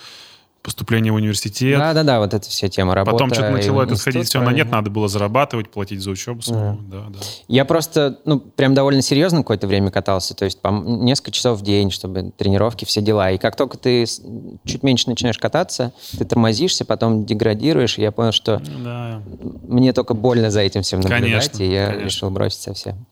поступление в университет. Да-да-да, вот эта вся тема работы. Потом что-то начало это сходить, все на нет, надо было зарабатывать, платить за учебу. Да. Да, да. Я просто, ну, прям довольно серьезно какое-то время катался, то есть по несколько часов в день, чтобы тренировки, все дела. И как только ты чуть меньше начинаешь кататься, ты тормозишься, потом деградируешь, и я понял, что да. мне только больно за этим всем наблюдать, конечно, и я конечно. решил бросить совсем.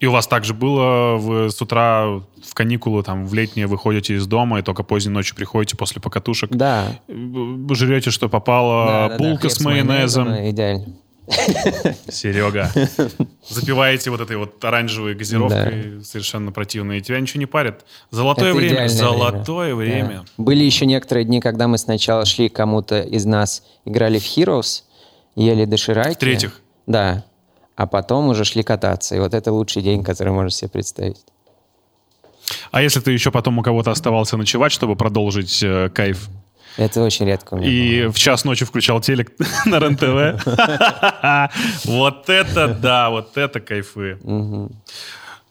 И у вас также было, вы с утра в каникулы, там, в летние выходите из дома и только поздней ночью приходите после покатушек. Да. Жрете, что попало, да, булка да, да. с майонезом. майонезом идеально. Серега. *laughs* Запиваете вот этой вот оранжевой газировкой да. совершенно противной, и тебя ничего не парит. Золотое Это время. Золотое время. время. Да. Были еще некоторые дни, когда мы сначала шли кому-то из нас, играли в Heroes, ели дошираки. В-третьих? Да а потом уже шли кататься. И вот это лучший день, который можно себе представить. А если ты еще потом у кого-то оставался ночевать, чтобы продолжить э, кайф? Это очень редко. У меня И было. в час ночи включал телек *laughs* на РЕН-ТВ. *laughs* Вот это да, вот это кайфы.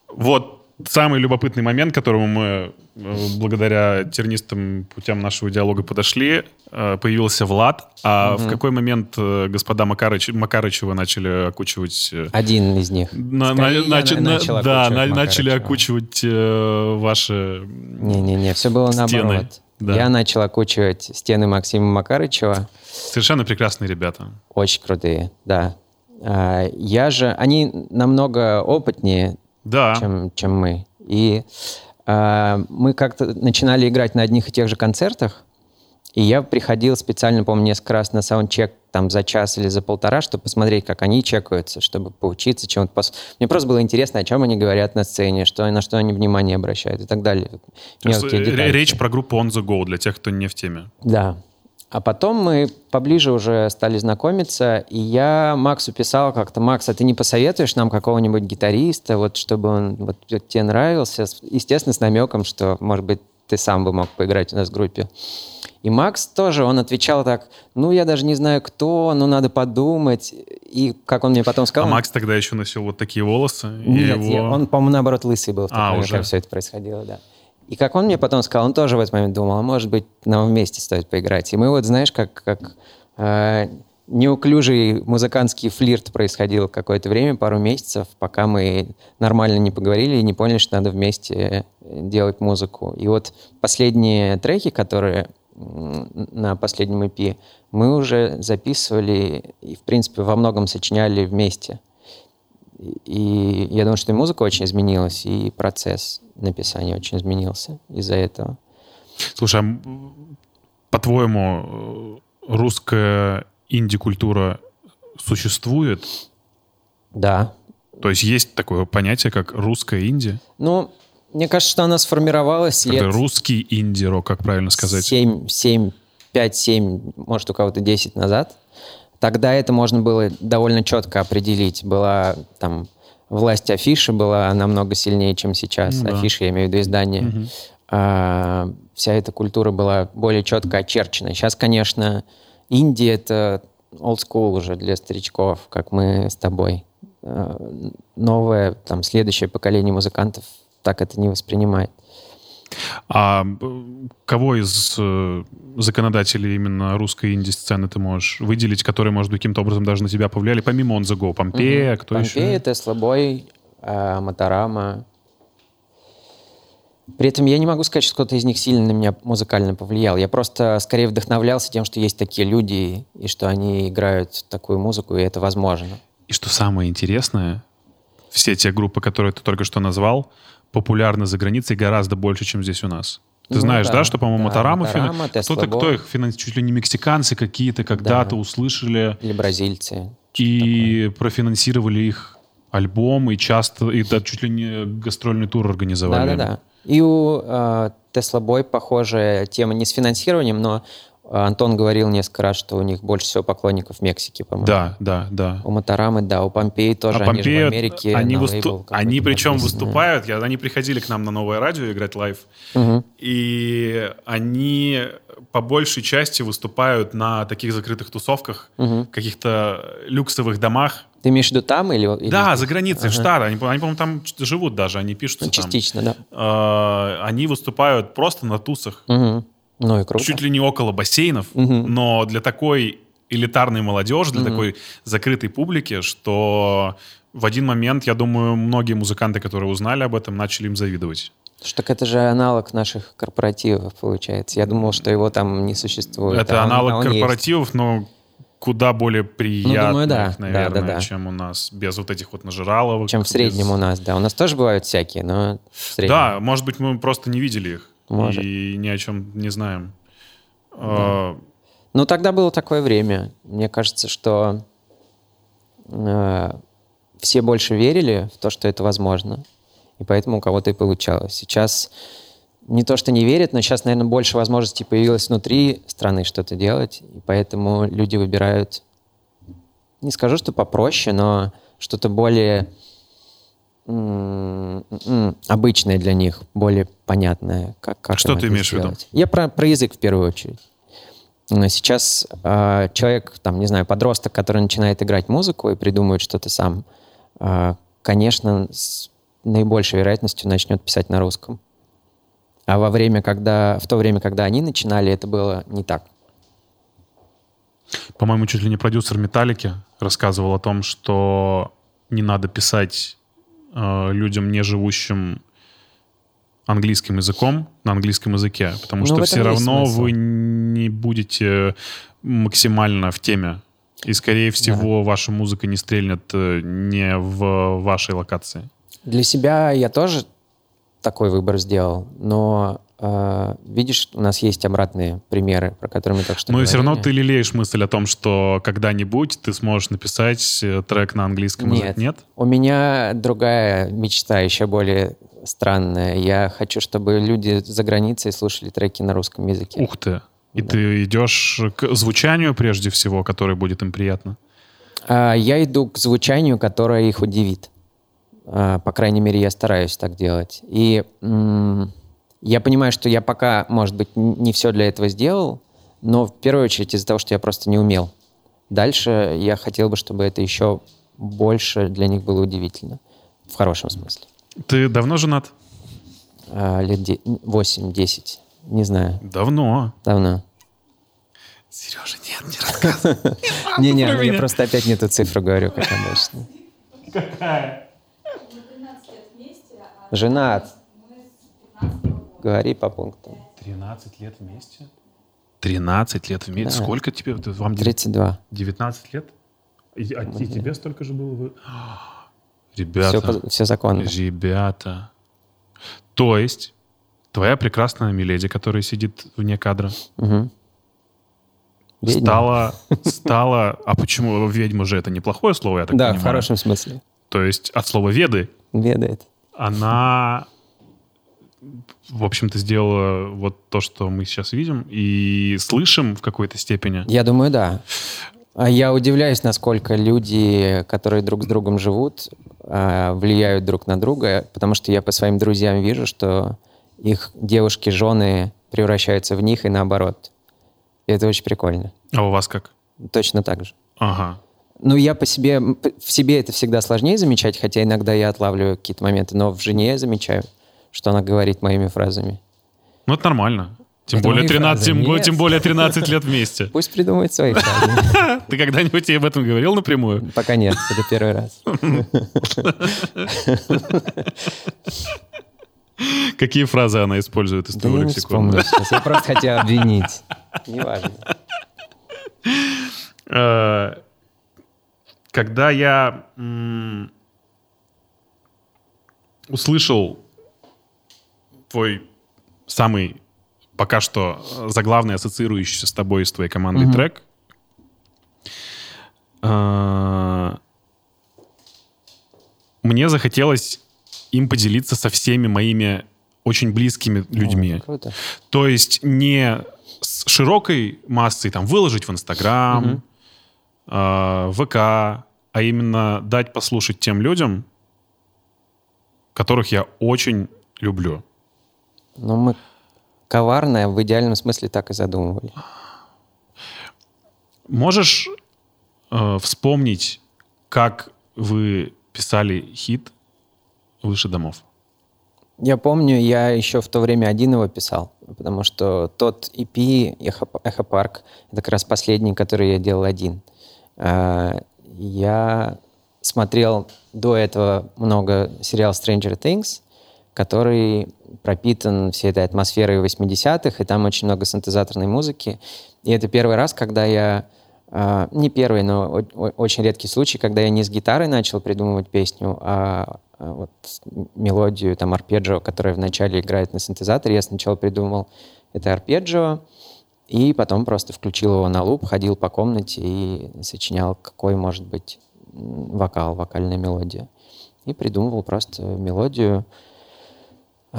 Вот самый любопытный момент, к которому мы э, благодаря тернистым путям нашего диалога подошли, э, появился Влад. А угу. в какой момент э, господа Макарыч, Макарычева начали окучивать... Один из них. На, на, нач, на, да, на, начали окучивать э, ваши Не-не-не, все было стены. наоборот. Да. Я начал окучивать стены Максима Макарычева. Совершенно прекрасные ребята. Очень крутые, да. А, Я же... Они намного опытнее, Да. чем, чем мы. И а, мы как-то начинали играть на одних и тех же концертах, и я приходил специально, помню, несколько раз на саундчек там за час или за полтора, чтобы посмотреть, как они чекаются, чтобы поучиться чему-то. пос- Мне просто было интересно, о чем они говорят на сцене, что, на что они внимание обращают и так далее. Э, речь про группу On The Go, для тех, кто не в теме. Да. А потом мы поближе уже стали знакомиться, и я Максу писал как-то, Макс, а ты не посоветуешь нам какого-нибудь гитариста, вот чтобы он вот, тебе нравился, естественно, с намеком, что, может быть, ты сам бы мог поиграть у нас в группе. И Макс тоже, он отвечал так, ну, я даже не знаю, кто, ну, надо подумать. И как он мне потом А сказал... Макс тогда еще носил вот такие волосы. и Нет, его- он, по-моему, наоборот, лысый был в тот А, момент, уже. когда все это происходило, да. И как он мне потом сказал, он тоже в этот момент думал, а может быть, нам вместе стоит поиграть. И мы вот, знаешь, как, как э, неуклюжий музыкантский флирт происходил какое-то время, пару месяцев, пока мы нормально не поговорили и не поняли, что надо вместе делать музыку. И вот последние треки, которые на последнем EP, мы уже записывали и, в принципе, во многом сочиняли вместе. И я думаю, что и музыка очень изменилась, и процесс написания очень изменился из-за этого. Слушай, а по-твоему, э, русская инди-культура существует? Да. То есть есть такое понятие, как русская инди? Ну, мне кажется, что она сформировалась Это лет русский инди-рок, как правильно сказать? 7, 7, 5, 7, может, у кого-то 10 назад. Тогда это можно было довольно четко определить. Была там власть афиши была намного сильнее, чем сейчас. Ну да. Афиши, я имею в виду издание. А, вся эта культура была более четко очерчена. Сейчас, конечно, Индия — это old school уже для старичков, как мы с тобой. А, Новое, там, следующее поколение музыкантов так это не воспринимает. А э, кого из э, законодателей именно русской инди-сцены ты можешь выделить, которые, может быть, каким-то образом даже на тебя повлияли, помимо On The Go? Помпея, кто Помпея, еще? Тесла Бой, а, Моторама. При этом я не могу сказать, что кто-то из них сильно на меня музыкально повлиял. Я просто скорее вдохновлялся тем, что есть такие люди, и что они играют такую музыку, и это возможно. И что самое интересное, все те группы, которые ты только что назвал, популярны за границей гораздо больше, чем здесь у нас. Ты Ну знаешь, да, да, что, по-моему, да, Моторама, Моторама, Тесла кто-то, кто их финансирует, чуть ли не мексиканцы какие-то когда-то услышали Или бразильцы. и профинансировали их альбом, и часто, и да, чуть ли не гастрольный тур организовали. Да-да-да. И у э, Тесла Бой похожая тема не с финансированием, но э, Антон говорил несколько раз, что у них больше всего поклонников в Мексике, по-моему. Да, да, да. У Моторамы, да, у Помпеи тоже, а они же в Америке. они, высту- они причем подписаны. выступают, я, они приходили к нам на новое радио играть live, Мгм. и они по большей части выступают на таких закрытых тусовках, Мгм. каких-то люксовых домах. Ты имеешь в виду там или... или- Да, за границей, в Ага. Штаты. Они, по- они, по-моему, там живут даже, они пишутся Ну, там. частично, да. Э, Они выступают просто на тусах. Мгм. Ну и круто. чуть ли не около бассейнов, Мгм. но для такой элитарной молодежи, для Мгм. такой закрытой публики, что в один момент, я думаю, многие музыканты, которые узнали об этом, начали им завидовать. Слушай, так это же аналог наших корпоративов, получается. Я думал, что его там не существует. Это а он- аналог а он есть. корпоративов, но куда более приятных, думаю, да. наверное, Да, да, да. чем у нас, без вот этих вот нажираловок. Чем в среднем без- у нас, да. У нас тоже бывают всякие, но в среднем. Да, может быть, мы просто не видели их Может. и ни о чем не знаем. А, Ну, тогда было такое время. Мне кажется, что э, все больше верили в то, что это возможно. И поэтому у кого-то и получалось. Сейчас не то, что не верят, но сейчас, наверное, больше возможностей появилось внутри страны что-то делать. И поэтому люди выбирают, не скажу, что попроще, но что-то более обычное для них, более понятное. Как, как Что ты имеешь в виду? сделать. Я про, про язык в первую очередь. Но Сейчас э, человек, там, не знаю, подросток, который начинает играть музыку и придумывает что-то сам, э, конечно, с наибольшей вероятностью начнет писать на русском. А во время, когда, в то время, когда они начинали, это было не так. По-моему, чуть ли не продюсер Металлики рассказывал о том, что не надо писать э, людям, не живущим английским языком на английском языке, потому Ну, что все равно смысл. вы не будете максимально в теме. И, скорее всего, ваша музыка не стрельнет э, не в вашей локации. Для себя я тоже такой выбор сделал, но видишь, у нас есть обратные примеры, про которые мы только что Но все равно ты говорили. лелеешь мысль о том, что когда-нибудь ты сможешь написать э, трек на английском языке. Нет. Нет? У меня другая мечта, еще более странная. Я хочу, чтобы люди за границей слушали треки на русском языке. Ух ты. И ты идешь к звучанию прежде всего, которое будет им приятно. А, Я иду к звучанию, которое их удивит. А, По крайней мере, я стараюсь так делать. И я понимаю, что я пока, может быть, не все для этого сделал, но в первую очередь из-за того, что я просто не умел. Дальше я хотел бы, чтобы это еще больше для них было удивительно. В хорошем смысле. Ты давно женат? А, Лет де- 8-10. Не знаю. Давно. Давно. Сережа, нет, не рассказывай. Не-не, я просто опять не ту цифру говорю, как обычно. Женат. Говори по пунктам. 13 лет вместе? 13 лет вместе? Да. Сколько тебе? Вам 32. 19 лет? И, а и тебе столько же было? Вы- *gasps* Ребята, Все, все законно. ребята. То есть, твоя прекрасная Миледи, которая сидит вне кадра. Ведьма. стала, стала... А почему ведьма же это неплохое слово, я так Да, понимаю? в хорошем смысле. То есть от слова веды Ведает. она, в общем-то, сделала вот то, что мы сейчас видим и слышим в какой-то степени. Я думаю, да. А я удивляюсь, насколько люди, которые друг с другом живут, а, влияют друг на друга, потому что я по своим друзьям вижу, что их девушки, жены превращаются в них и наоборот. И это очень прикольно. А у вас как? Точно так же. Ага. Ну, я по себе, в себе это всегда сложнее замечать, хотя иногда я отлавливаю какие-то моменты, но в жене я замечаю, что она говорит моими фразами. Ну, это нормально. Тем Это более, мои 13, фразы. тем, Нет. тем более 13 лет вместе. *laughs* Пусть придумает свои *laughs* фразы. Ты когда-нибудь ей об этом говорил напрямую? Пока нет, это первый раз. *laughs* Какие фразы она использует из Да твоего я лексикона? сейчас. Я просто хотел обвинить. Неважно. Э, Когда я услышал твой самый пока что э, заглавный ассоциирующийся с тобой и с твоей командой Мгм. трек, э, мне захотелось им поделиться со всеми моими очень близкими людьми. О, Круто. То есть не с широкой массой там выложить в Инстаграм, Мгм. э, ВК, а именно дать послушать тем людям, которых я очень люблю. Но мы коварно в идеальном смысле так и задумывали. Можешь э, вспомнить, как вы писали хит «Выше домов»? Я помню, я еще в то время один его писал, потому что тот EP «Эхо, Парк» — это как раз последний, который я делал один. А, Я смотрел до этого много сериал «Stranger Things», который пропитан всей этой атмосферой 80-х, и там очень много синтезаторной музыки. И это первый раз, когда я... а, не первый, но очень редкий случай, когда я не с гитарой начал придумывать песню, а а вот мелодию, там, арпеджио, которая вначале играет на синтезаторе. Я сначала придумал это арпеджио, и потом просто включил его на луп, ходил по комнате и сочинял, какой может быть вокал, вокальная мелодия. И придумывал просто мелодию.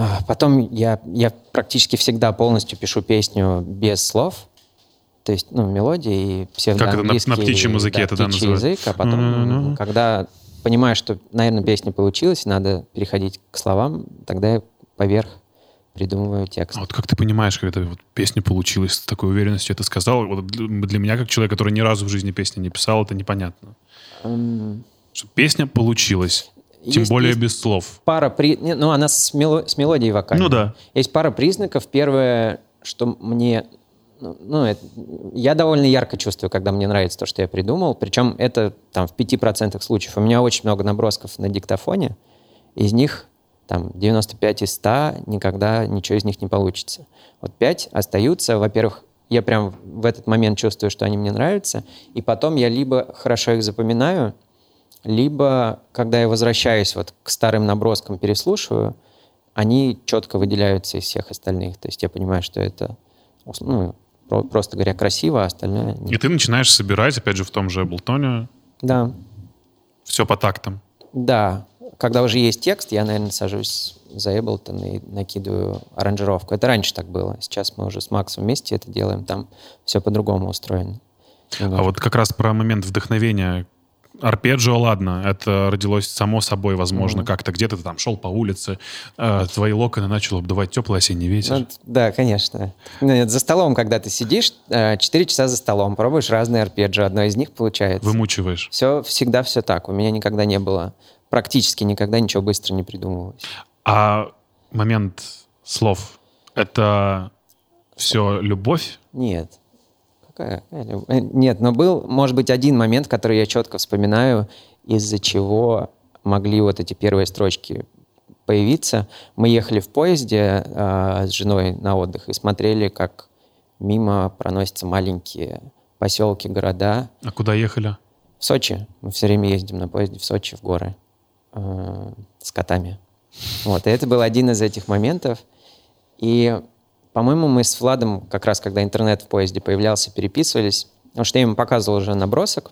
А, Потом я, я практически всегда полностью пишу песню без слов, то есть, ну, мелодия и Как это на- на псевдоанглийский... птичьем языке это, да, называют? язык, а потом, Ну-ну-ну. когда понимаю, что, наверное, песня получилась, надо переходить к словам, тогда я поверх придумываю текст. А вот как ты понимаешь, когда вот песня получилась с такой уверенностью, это сказал? Вот для меня, как человек, который ни разу в жизни песни не писал, это непонятно. М, Что песня получилась, тем есть- более есть без слов. Пара при... Ну, она с, мело- с мелодией вокальной. Ну да. Есть пара признаков. Первое, что мне... Ну, ну, это- я довольно ярко чувствую, когда мне нравится то, что я придумал. Причем это там в 5% случаев. У меня очень много набросков на диктофоне. Из них там 95 из 100 никогда ничего из них не получится. Вот 5 остаются, во-первых, я прям в этот момент чувствую, что они мне нравятся, и потом я либо хорошо их запоминаю, либо, когда я возвращаюсь вот к старым наброскам, переслушиваю, они четко выделяются из всех остальных. То есть я понимаю, что это, ну, просто говоря, красиво, а остальное нет. И ты начинаешь собирать, опять же, в том же Эблтоне. Да. Все по тактам. Да. Когда уже есть текст, я, наверное, сажусь за Ableton и накидываю аранжировку. Это раньше так было. Сейчас мы уже с Максом вместе это делаем. Там все по-другому устроено. Немножко. А вот как раз про момент вдохновения. Арпеджио, ладно, это родилось само собой, возможно, mm-hmm. как-то где-то ты там шел по улице, э, твои локоны начал обдувать теплый осенний ветер. Ну, да, конечно. Нет, за столом, когда ты сидишь, э, 4 часа за столом, пробуешь разные арпеджио, одно из них получается. Вымучиваешь. Все, всегда все так. У меня никогда не было, практически никогда ничего быстро не придумывалось. А момент слов, это все любовь? Нет. Э, нет, но был, может быть, один момент, который я четко вспоминаю, из-за чего могли вот эти первые строчки появиться. Мы ехали в поезде э, с женой на отдых и смотрели, как мимо проносятся маленькие поселки, города. А куда ехали? В Сочи. Мы все время ездим на поезде в Сочи, в горы, э, с котами. Вот, и это был один из этих моментов. И, по-моему, мы с Владом, как раз когда интернет в поезде появлялся, переписывались, потому что я ему показывал уже набросок,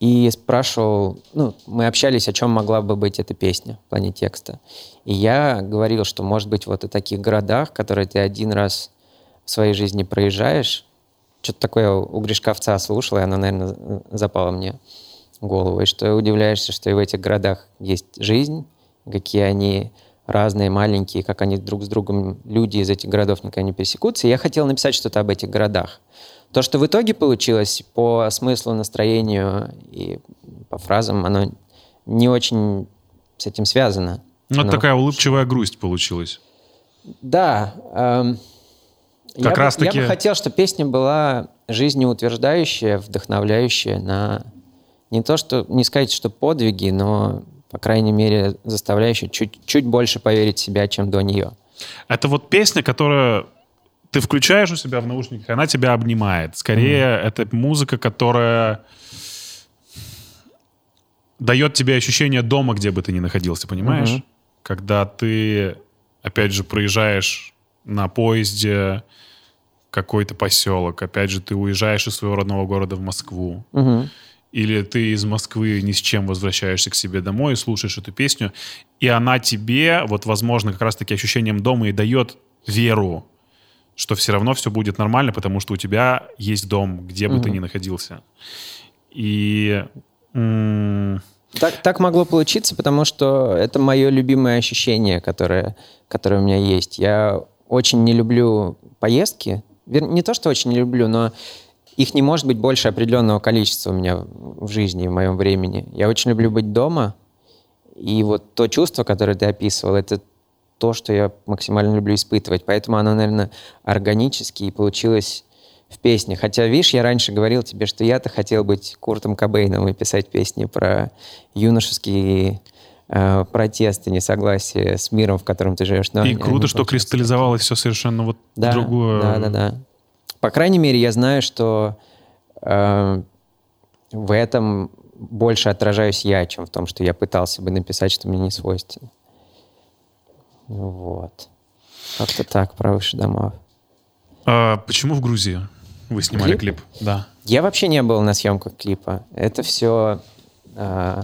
и спрашивал, ну, мы общались, о чем могла бы быть эта песня в плане текста. И я говорил, что, может быть, вот о таких городах, которые ты один раз в своей жизни проезжаешь, что-то такое у Гришковца слушал, и оно, наверное, запало мне в голову. И что удивляешься, что и в этих городах есть жизнь, какие они разные, маленькие, как они друг с другом, люди из этих городов никогда не пересекутся. И я хотел написать что-то об этих городах. То, что в итоге получилось по смыслу, настроению и по фразам, оно не очень с этим связано. Ну, это такая улыбчивая грусть получилась. Да. Эм, как я, раз бы, таки... я бы хотел, чтобы песня была жизнеутверждающая, вдохновляющая на не то, что не сказать, что подвиги, но по крайней мере, заставляющий чуть, чуть больше поверить в себя, чем до нее. Это вот песня, которая ты включаешь у себя в наушниках, она тебя обнимает. Скорее, mm. это музыка, которая дает тебе ощущение дома, где бы ты ни находился, понимаешь? Mm-hmm. Когда ты, опять же, проезжаешь на поезде какой-то поселок, опять же, ты уезжаешь из своего родного города в Москву. Mm-hmm или ты из Москвы ни с чем возвращаешься к себе домой и слушаешь эту песню, и она тебе, вот, возможно, как раз-таки ощущением дома и дает веру, что все равно все будет нормально, потому что у тебя есть дом, где бы угу. ты ни находился. И... Так, так могло получиться, потому что это мое любимое ощущение, которое, которое у меня есть. Я очень не люблю поездки. Не то, что очень не люблю, но их не может быть больше определенного количества у меня в жизни, в моем времени. Я очень люблю быть дома, и вот то чувство, которое ты описывал, это то, что я максимально люблю испытывать. Поэтому оно, наверное, органически и получилось в песне. Хотя, видишь, я раньше говорил тебе, что я-то хотел быть Куртом Кобейном и писать песни про юношеские э, протесты, несогласие с миром, в котором ты живешь. Но и круто, что кристаллизовалось все совершенно вот да, другое. Да, да, да. По крайней мере, я знаю, что э, в этом больше отражаюсь я, чем в том, что я пытался бы написать, что мне не свойственно. Вот. Как-то так, про выше домов. А почему в Грузии вы снимали клип? клип? Да. Я вообще не был на съемках клипа. Это все э,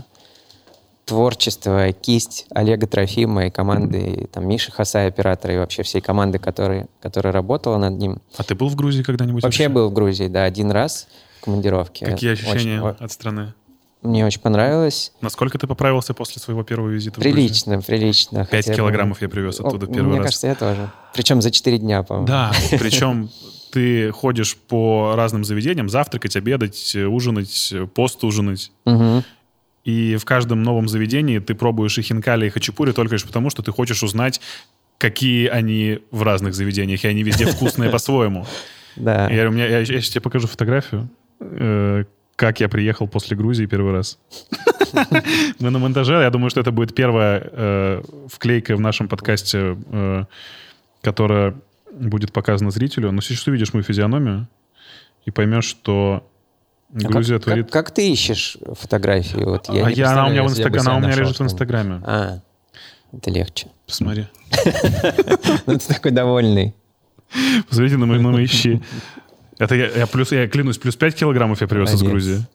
творчество, кисть Олега Трофима и команды, там, Миши Хасай, оператора, и вообще всей команды, которые, которая работала над ним. А ты был в Грузии когда-нибудь? Вообще, вообще был в Грузии, да, один раз в командировке. Какие ощущения очень, от страны? Мне очень понравилось. Насколько ты поправился после своего первого визита прилично? Прилично, Пять килограммов я привез оттуда О, первый мне раз. Мне кажется, я тоже. Причем за четыре дня, по-моему. Да, *laughs* причем ты ходишь по разным заведениям, завтракать, обедать, ужинать, пост ужинать. Угу. И в каждом новом заведении ты пробуешь и хинкали, и хачапури только лишь потому, что ты хочешь узнать, какие они в разных заведениях, и они везде вкусные *laughs* по-своему. Да. Я, у меня, я, я сейчас тебе покажу фотографию. Э, как я приехал после Грузии первый раз. *laughs* Мы на монтаже, я думаю, что это будет первая э, вклейка в нашем подкасте, э, которая будет показана зрителю. Но сейчас увидишь мою физиономию и поймешь, что А Грузия как, творит... Как, как ты ищешь фотографии? Вот я а я, она у меня, в инстаг- она у меня лежит в. Инстаграме. А, это легче. Посмотри. *laughs* Ну, ты такой довольный. Посмотрите на мои, на мои щи. Это я, я плюс, я клянусь, плюс 5 килограммов я привез из Молодец. Грузии.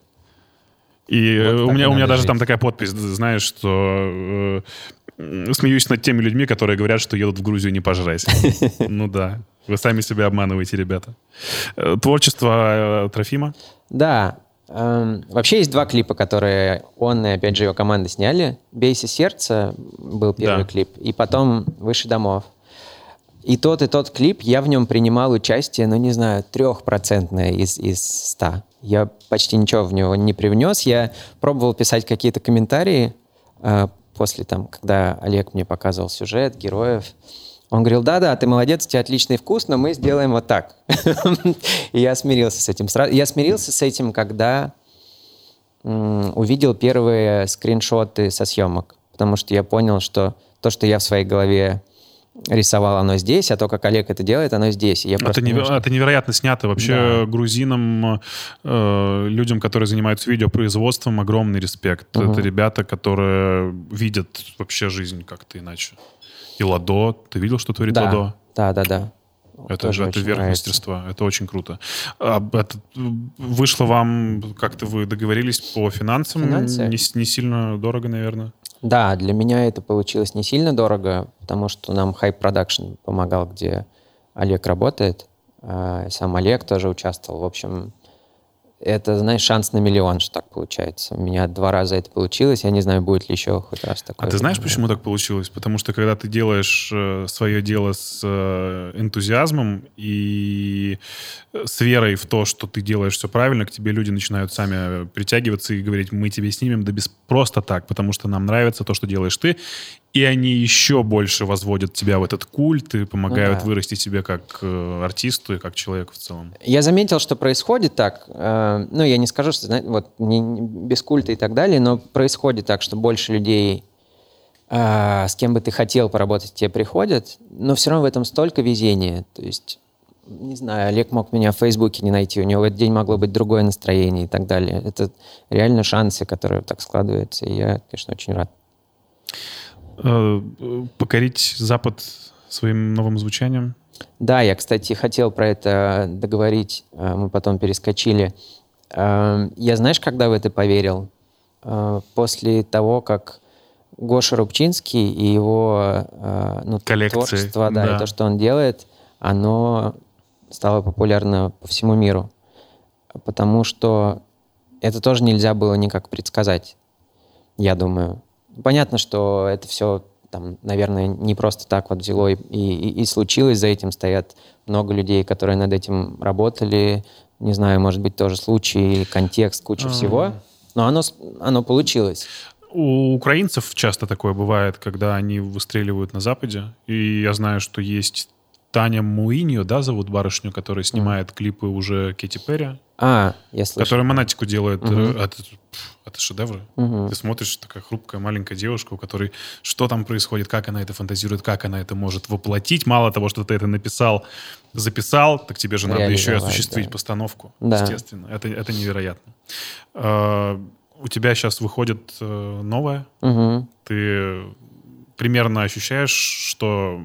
И э, Вот у так меня, у меня даже жить. там такая подпись, знаешь, что э, смеюсь над теми людьми, которые говорят, что едут в Грузию не пожрать. *laughs* Ну да, вы сами себя обманываете, ребята. Э, Творчество э, Трофима. Да. эм, вообще есть два клипа, которые он и, опять же, его команда сняли. «Бейся сердце» был первый Да. клип, и потом «Выше домов». И тот, и тот клип, я в нем принимал участие, ну, не знаю, трехпроцентное из, из ста. Я почти ничего в него не привнес. Я пробовал писать какие-то комментарии э, после, там, когда Олег мне показывал сюжет, героев. Он говорил, да-да, ты молодец, у тебя отличный вкус, но мы сделаем вот так. *laughs* И я смирился с этим. Я смирился с этим, когда увидел первые скриншоты со съемок. Потому что я понял, что то, что я в своей голове рисовал, оно здесь, а то, как Олег это делает, оно здесь. И я Это, неве- немножко- это невероятно снято. Вообще грузинам, э, людям, которые занимаются видеопроизводством, огромный респект. Мгм. Это ребята, которые видят вообще жизнь как-то иначе. И Ладо. Ты видел, что творит Ладо? да, да, да. Это Тоже же это верх нравится. мастерства. Это очень круто. А, это, вышло вам, как-то вы договорились по финансам? Финансы? Не, не сильно дорого, наверное. Да, для меня это получилось не сильно дорого, потому что нам Hype Production помогал, где Олег работает. а, Сам Олег тоже участвовал. В общем, это, знаешь, шанс на миллион, что так получается. У меня два раза это получилось. Я не знаю, будет ли еще хоть раз такое. А ты знаешь, почему так получилось? Потому что когда ты делаешь э, свое дело с э, энтузиазмом и э, с верой в то, что ты делаешь все правильно, к тебе люди начинают сами притягиваться и говорить, мы тебе снимем, да без просто так, потому что нам нравится то, что делаешь ты. И они еще больше возводят тебя в этот культ и помогают Ну да. вырасти тебе как э, артисту и как человеку в целом. Я заметил, что происходит так. э, ну, я не скажу, что знаете, вот не, не- без культа и так далее, но происходит так, что больше людей, э, с кем бы ты хотел поработать, тебе приходят, но все равно в этом столько везения. То есть, не знаю, Олег мог меня в Фейсбуке не найти, у него в этот день могло быть другое настроение и так далее. Это реально шансы, которые так складываются, и я, конечно, очень рад. Э, покорить Запад своим новым звучанием. Да, я, кстати, хотел про это договорить, э, мы потом перескочили. Э, Я знаешь, когда в это поверил? После того, как Гоша Рубчинский и его ну, Коллекции, творчество, да, да. и то, что он делает, оно стало популярно по всему миру. Потому что это тоже нельзя было никак предсказать, я думаю. Понятно, что это все там, наверное, не просто так вот взяло и, и, и случилось. За этим стоят много людей, которые над этим работали. Не знаю, может быть, тоже случай, контекст, куча А. всего. Но оно, оно получилось. У украинцев часто такое бывает, когда они выстреливают на Западе. И я знаю, что есть Таня Муиньо, да, зовут барышню, которая снимает клипы уже Кэти Перри, А, я слышал. которая монатику э, Это, пф, это шедевры. Мгм. Ты смотришь, такая хрупкая маленькая девушка, у которой что там происходит, как она это фантазирует, как она это может воплотить. Мало того, что ты это написал, записал, так тебе же надо еще и осуществить да. постановку. Да. Естественно. Это, это невероятно. А, У тебя сейчас выходит э, новое. Мгм. Ты примерно ощущаешь, что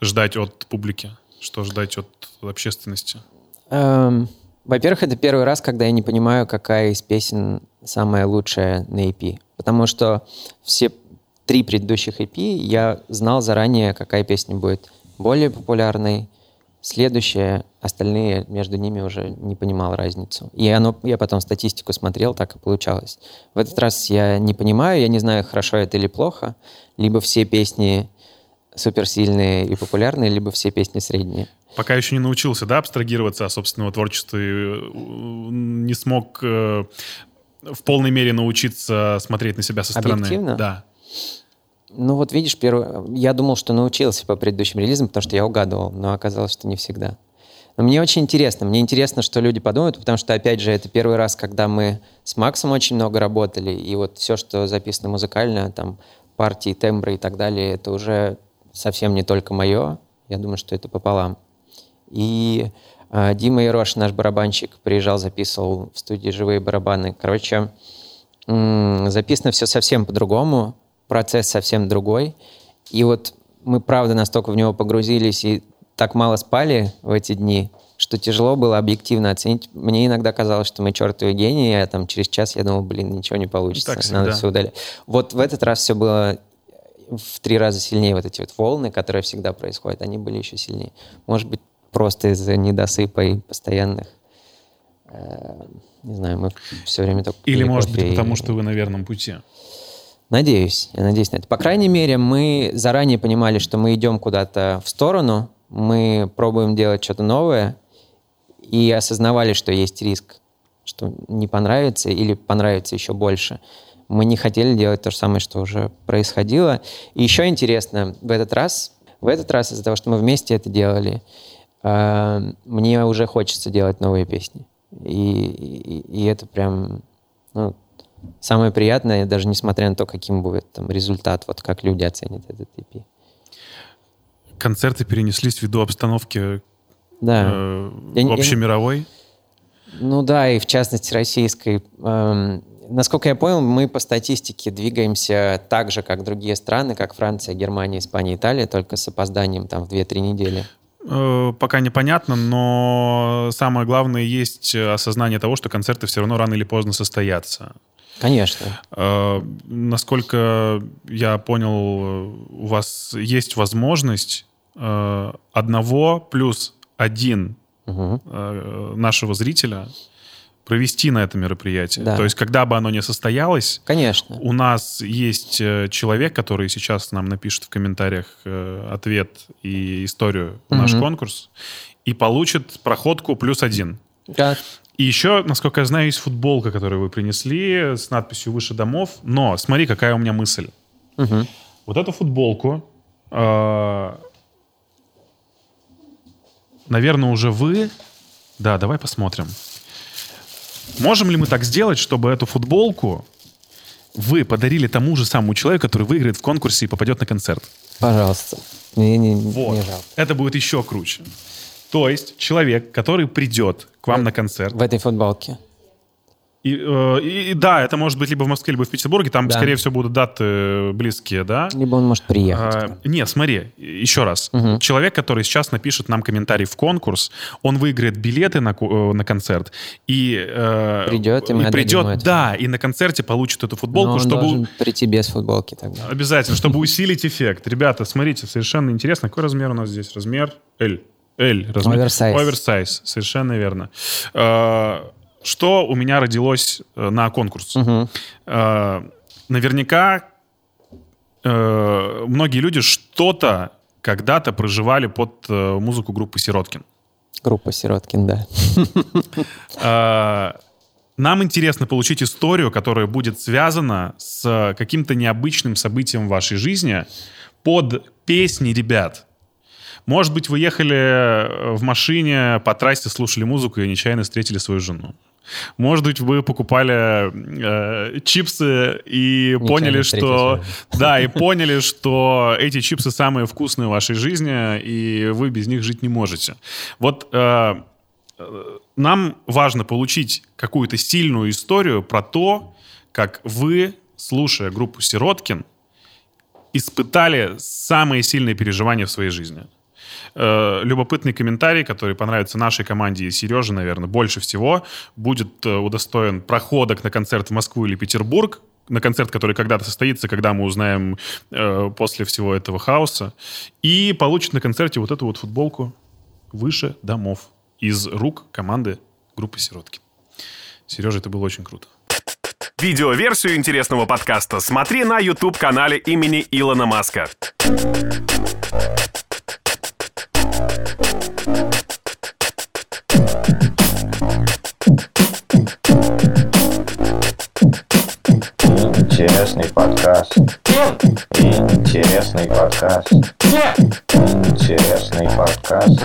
ждать от публики, что ждать от общественности? Эм, Во-первых, это первый раз, когда я не понимаю, какая из песен самая лучшая на EP. Потому что все три предыдущих EP я знал заранее, какая песня будет более популярной. Следующая, остальные между ними уже не понимал разницу. И оно, я потом статистику смотрел, так и получалось. В этот раз я не понимаю, я не знаю, хорошо это или плохо. Либо все песни суперсильные и популярные, либо все песни средние. Пока еще не научился, да, абстрагироваться от собственного творчества, и, э, не смог э, в полной мере научиться смотреть на себя со стороны. Объективно? Да. Ну вот видишь, первый... я думал, что научился по предыдущим релизам, потому что я угадывал, но оказалось, что не всегда. Но мне очень интересно. Мне интересно, что люди подумают, потому что, опять же, это первый раз, когда мы с Максом очень много работали, и вот все, что записано музыкально, там, партии, тембры и так далее, это уже совсем не только мое. Я думаю, что это пополам. И э, Дима Ерош, наш барабанщик, приезжал, записывал в студии живые барабаны. Короче, м- записано все совсем по-другому, процесс совсем другой. И вот мы, правда, настолько в него погрузились и так мало спали в эти дни, что тяжело было объективно оценить. Мне иногда казалось, что мы чертовы гении, а там через час я думал, блин, ничего не получится, Так надо все удалять. Вот в этот раз все было в три раза сильнее, вот эти вот волны, которые всегда происходят, они были еще сильнее. Может быть, просто из-за недосыпа и постоянных, э, не знаю, мы все время только... Или, может быть, кофе и- потому что вы на верном пути. Надеюсь, я надеюсь на это. По крайней мере, мы заранее понимали, что мы идем куда-то в сторону, мы пробуем делать что-то новое, и осознавали, что есть риск, что не понравится или понравится еще больше. Мы не хотели делать то же самое, что уже происходило. И еще интересно, в этот раз, в этот раз из-за того, что мы вместе это делали, э, мне уже хочется делать новые песни. И, и, и это прям ну, самое приятное, даже несмотря на то, каким будет там результат, вот как люди оценят этот EP. Концерты перенеслись ввиду обстановки Да. э, Я я. Ну да, и в частности российской. Эм, насколько я понял, мы по статистике двигаемся так же, как другие страны, как Франция, Германия, Испания, Италия, только с опозданием там в 2-3 недели. Э, Пока непонятно, но самое главное есть осознание того, что концерты все равно рано или поздно состоятся. Конечно. Э, Насколько я понял, у вас есть возможность э, одного плюс один э, нашего зрителя провести на это мероприятие. Да. То есть, когда бы оно не состоялось, Конечно. у нас есть э, человек, который сейчас нам напишет в комментариях э, ответ и историю в наш конкурс и получит проходку плюс один. Да. И еще, насколько я знаю, есть футболка, которую вы принесли с надписью «Выше домов». Но смотри, какая у меня мысль. Мгм. Вот эту футболку, э, наверное, уже вы... Да, давай посмотрим. Можем ли мы так сделать, чтобы эту футболку вы подарили тому же самому человеку, который выиграет в конкурсе и попадет на концерт? Пожалуйста. Мне не, Вот. не жалко. Это будет еще круче. То есть человек, который придет к вам на концерт, В этой футболке. И, э, и- и да, это может быть либо в Москве, либо в Петербурге. Там, Да. скорее всего, будут даты близкие, да? Либо он может приехать. А, нет, смотри, еще раз. Мгм. Человек, который сейчас напишет нам комментарий в конкурс, он выиграет билеты на, э, на концерт и... э, Придет, и отдадим придет, да, и на концерте получит эту Но футболку, он чтобы... должен прийти без футболки тогда. Обязательно, чтобы *laughs* усилить эффект. Ребята, смотрите, совершенно интересно. Какой размер у нас здесь? Размер L. L. Размер. Оверсайз. Оверсайз, совершенно верно. Что у меня родилось э, на конкурс? Э, Наверняка э, многие люди что-то когда-то проживали под музыку группы Сироткин. Группа Сироткин, да. Нам интересно получить историю, которая будет связана с каким-то необычным событием в вашей жизни под песни ребят. Может быть, вы ехали в машине по трассе, слушали музыку и нечаянно встретили свою жену. Может быть, вы покупали э, чипсы и поняли, встретили что да, и поняли, что эти чипсы самые вкусные в вашей жизни, и вы без них жить не можете. Вот э, э, нам важно получить какую-то стильную историю про то, как вы, слушая группу Сироткин, испытали самые сильные переживания в своей жизни. Э, Любопытный комментарий, который понравится нашей команде и Сереже, наверное, больше всего, будет э, удостоен проходок на концерт в Москву или Петербург, на концерт, который когда-то состоится, когда мы узнаем э, после всего этого хаоса, и получит на концерте вот эту вот футболку «Выше домов» из рук команды группы Сироткин. Сережа, это было очень круто. Видеоверсию интересного подкаста смотри на YouTube-канале имени Илона Маска. Интересный подкаст. Интересный подкаст. Интересный подкаст.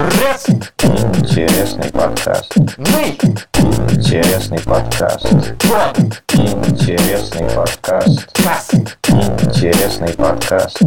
Интересный подкаст. Интересный подкаст. Интересный подкаст. Интересный подкаст.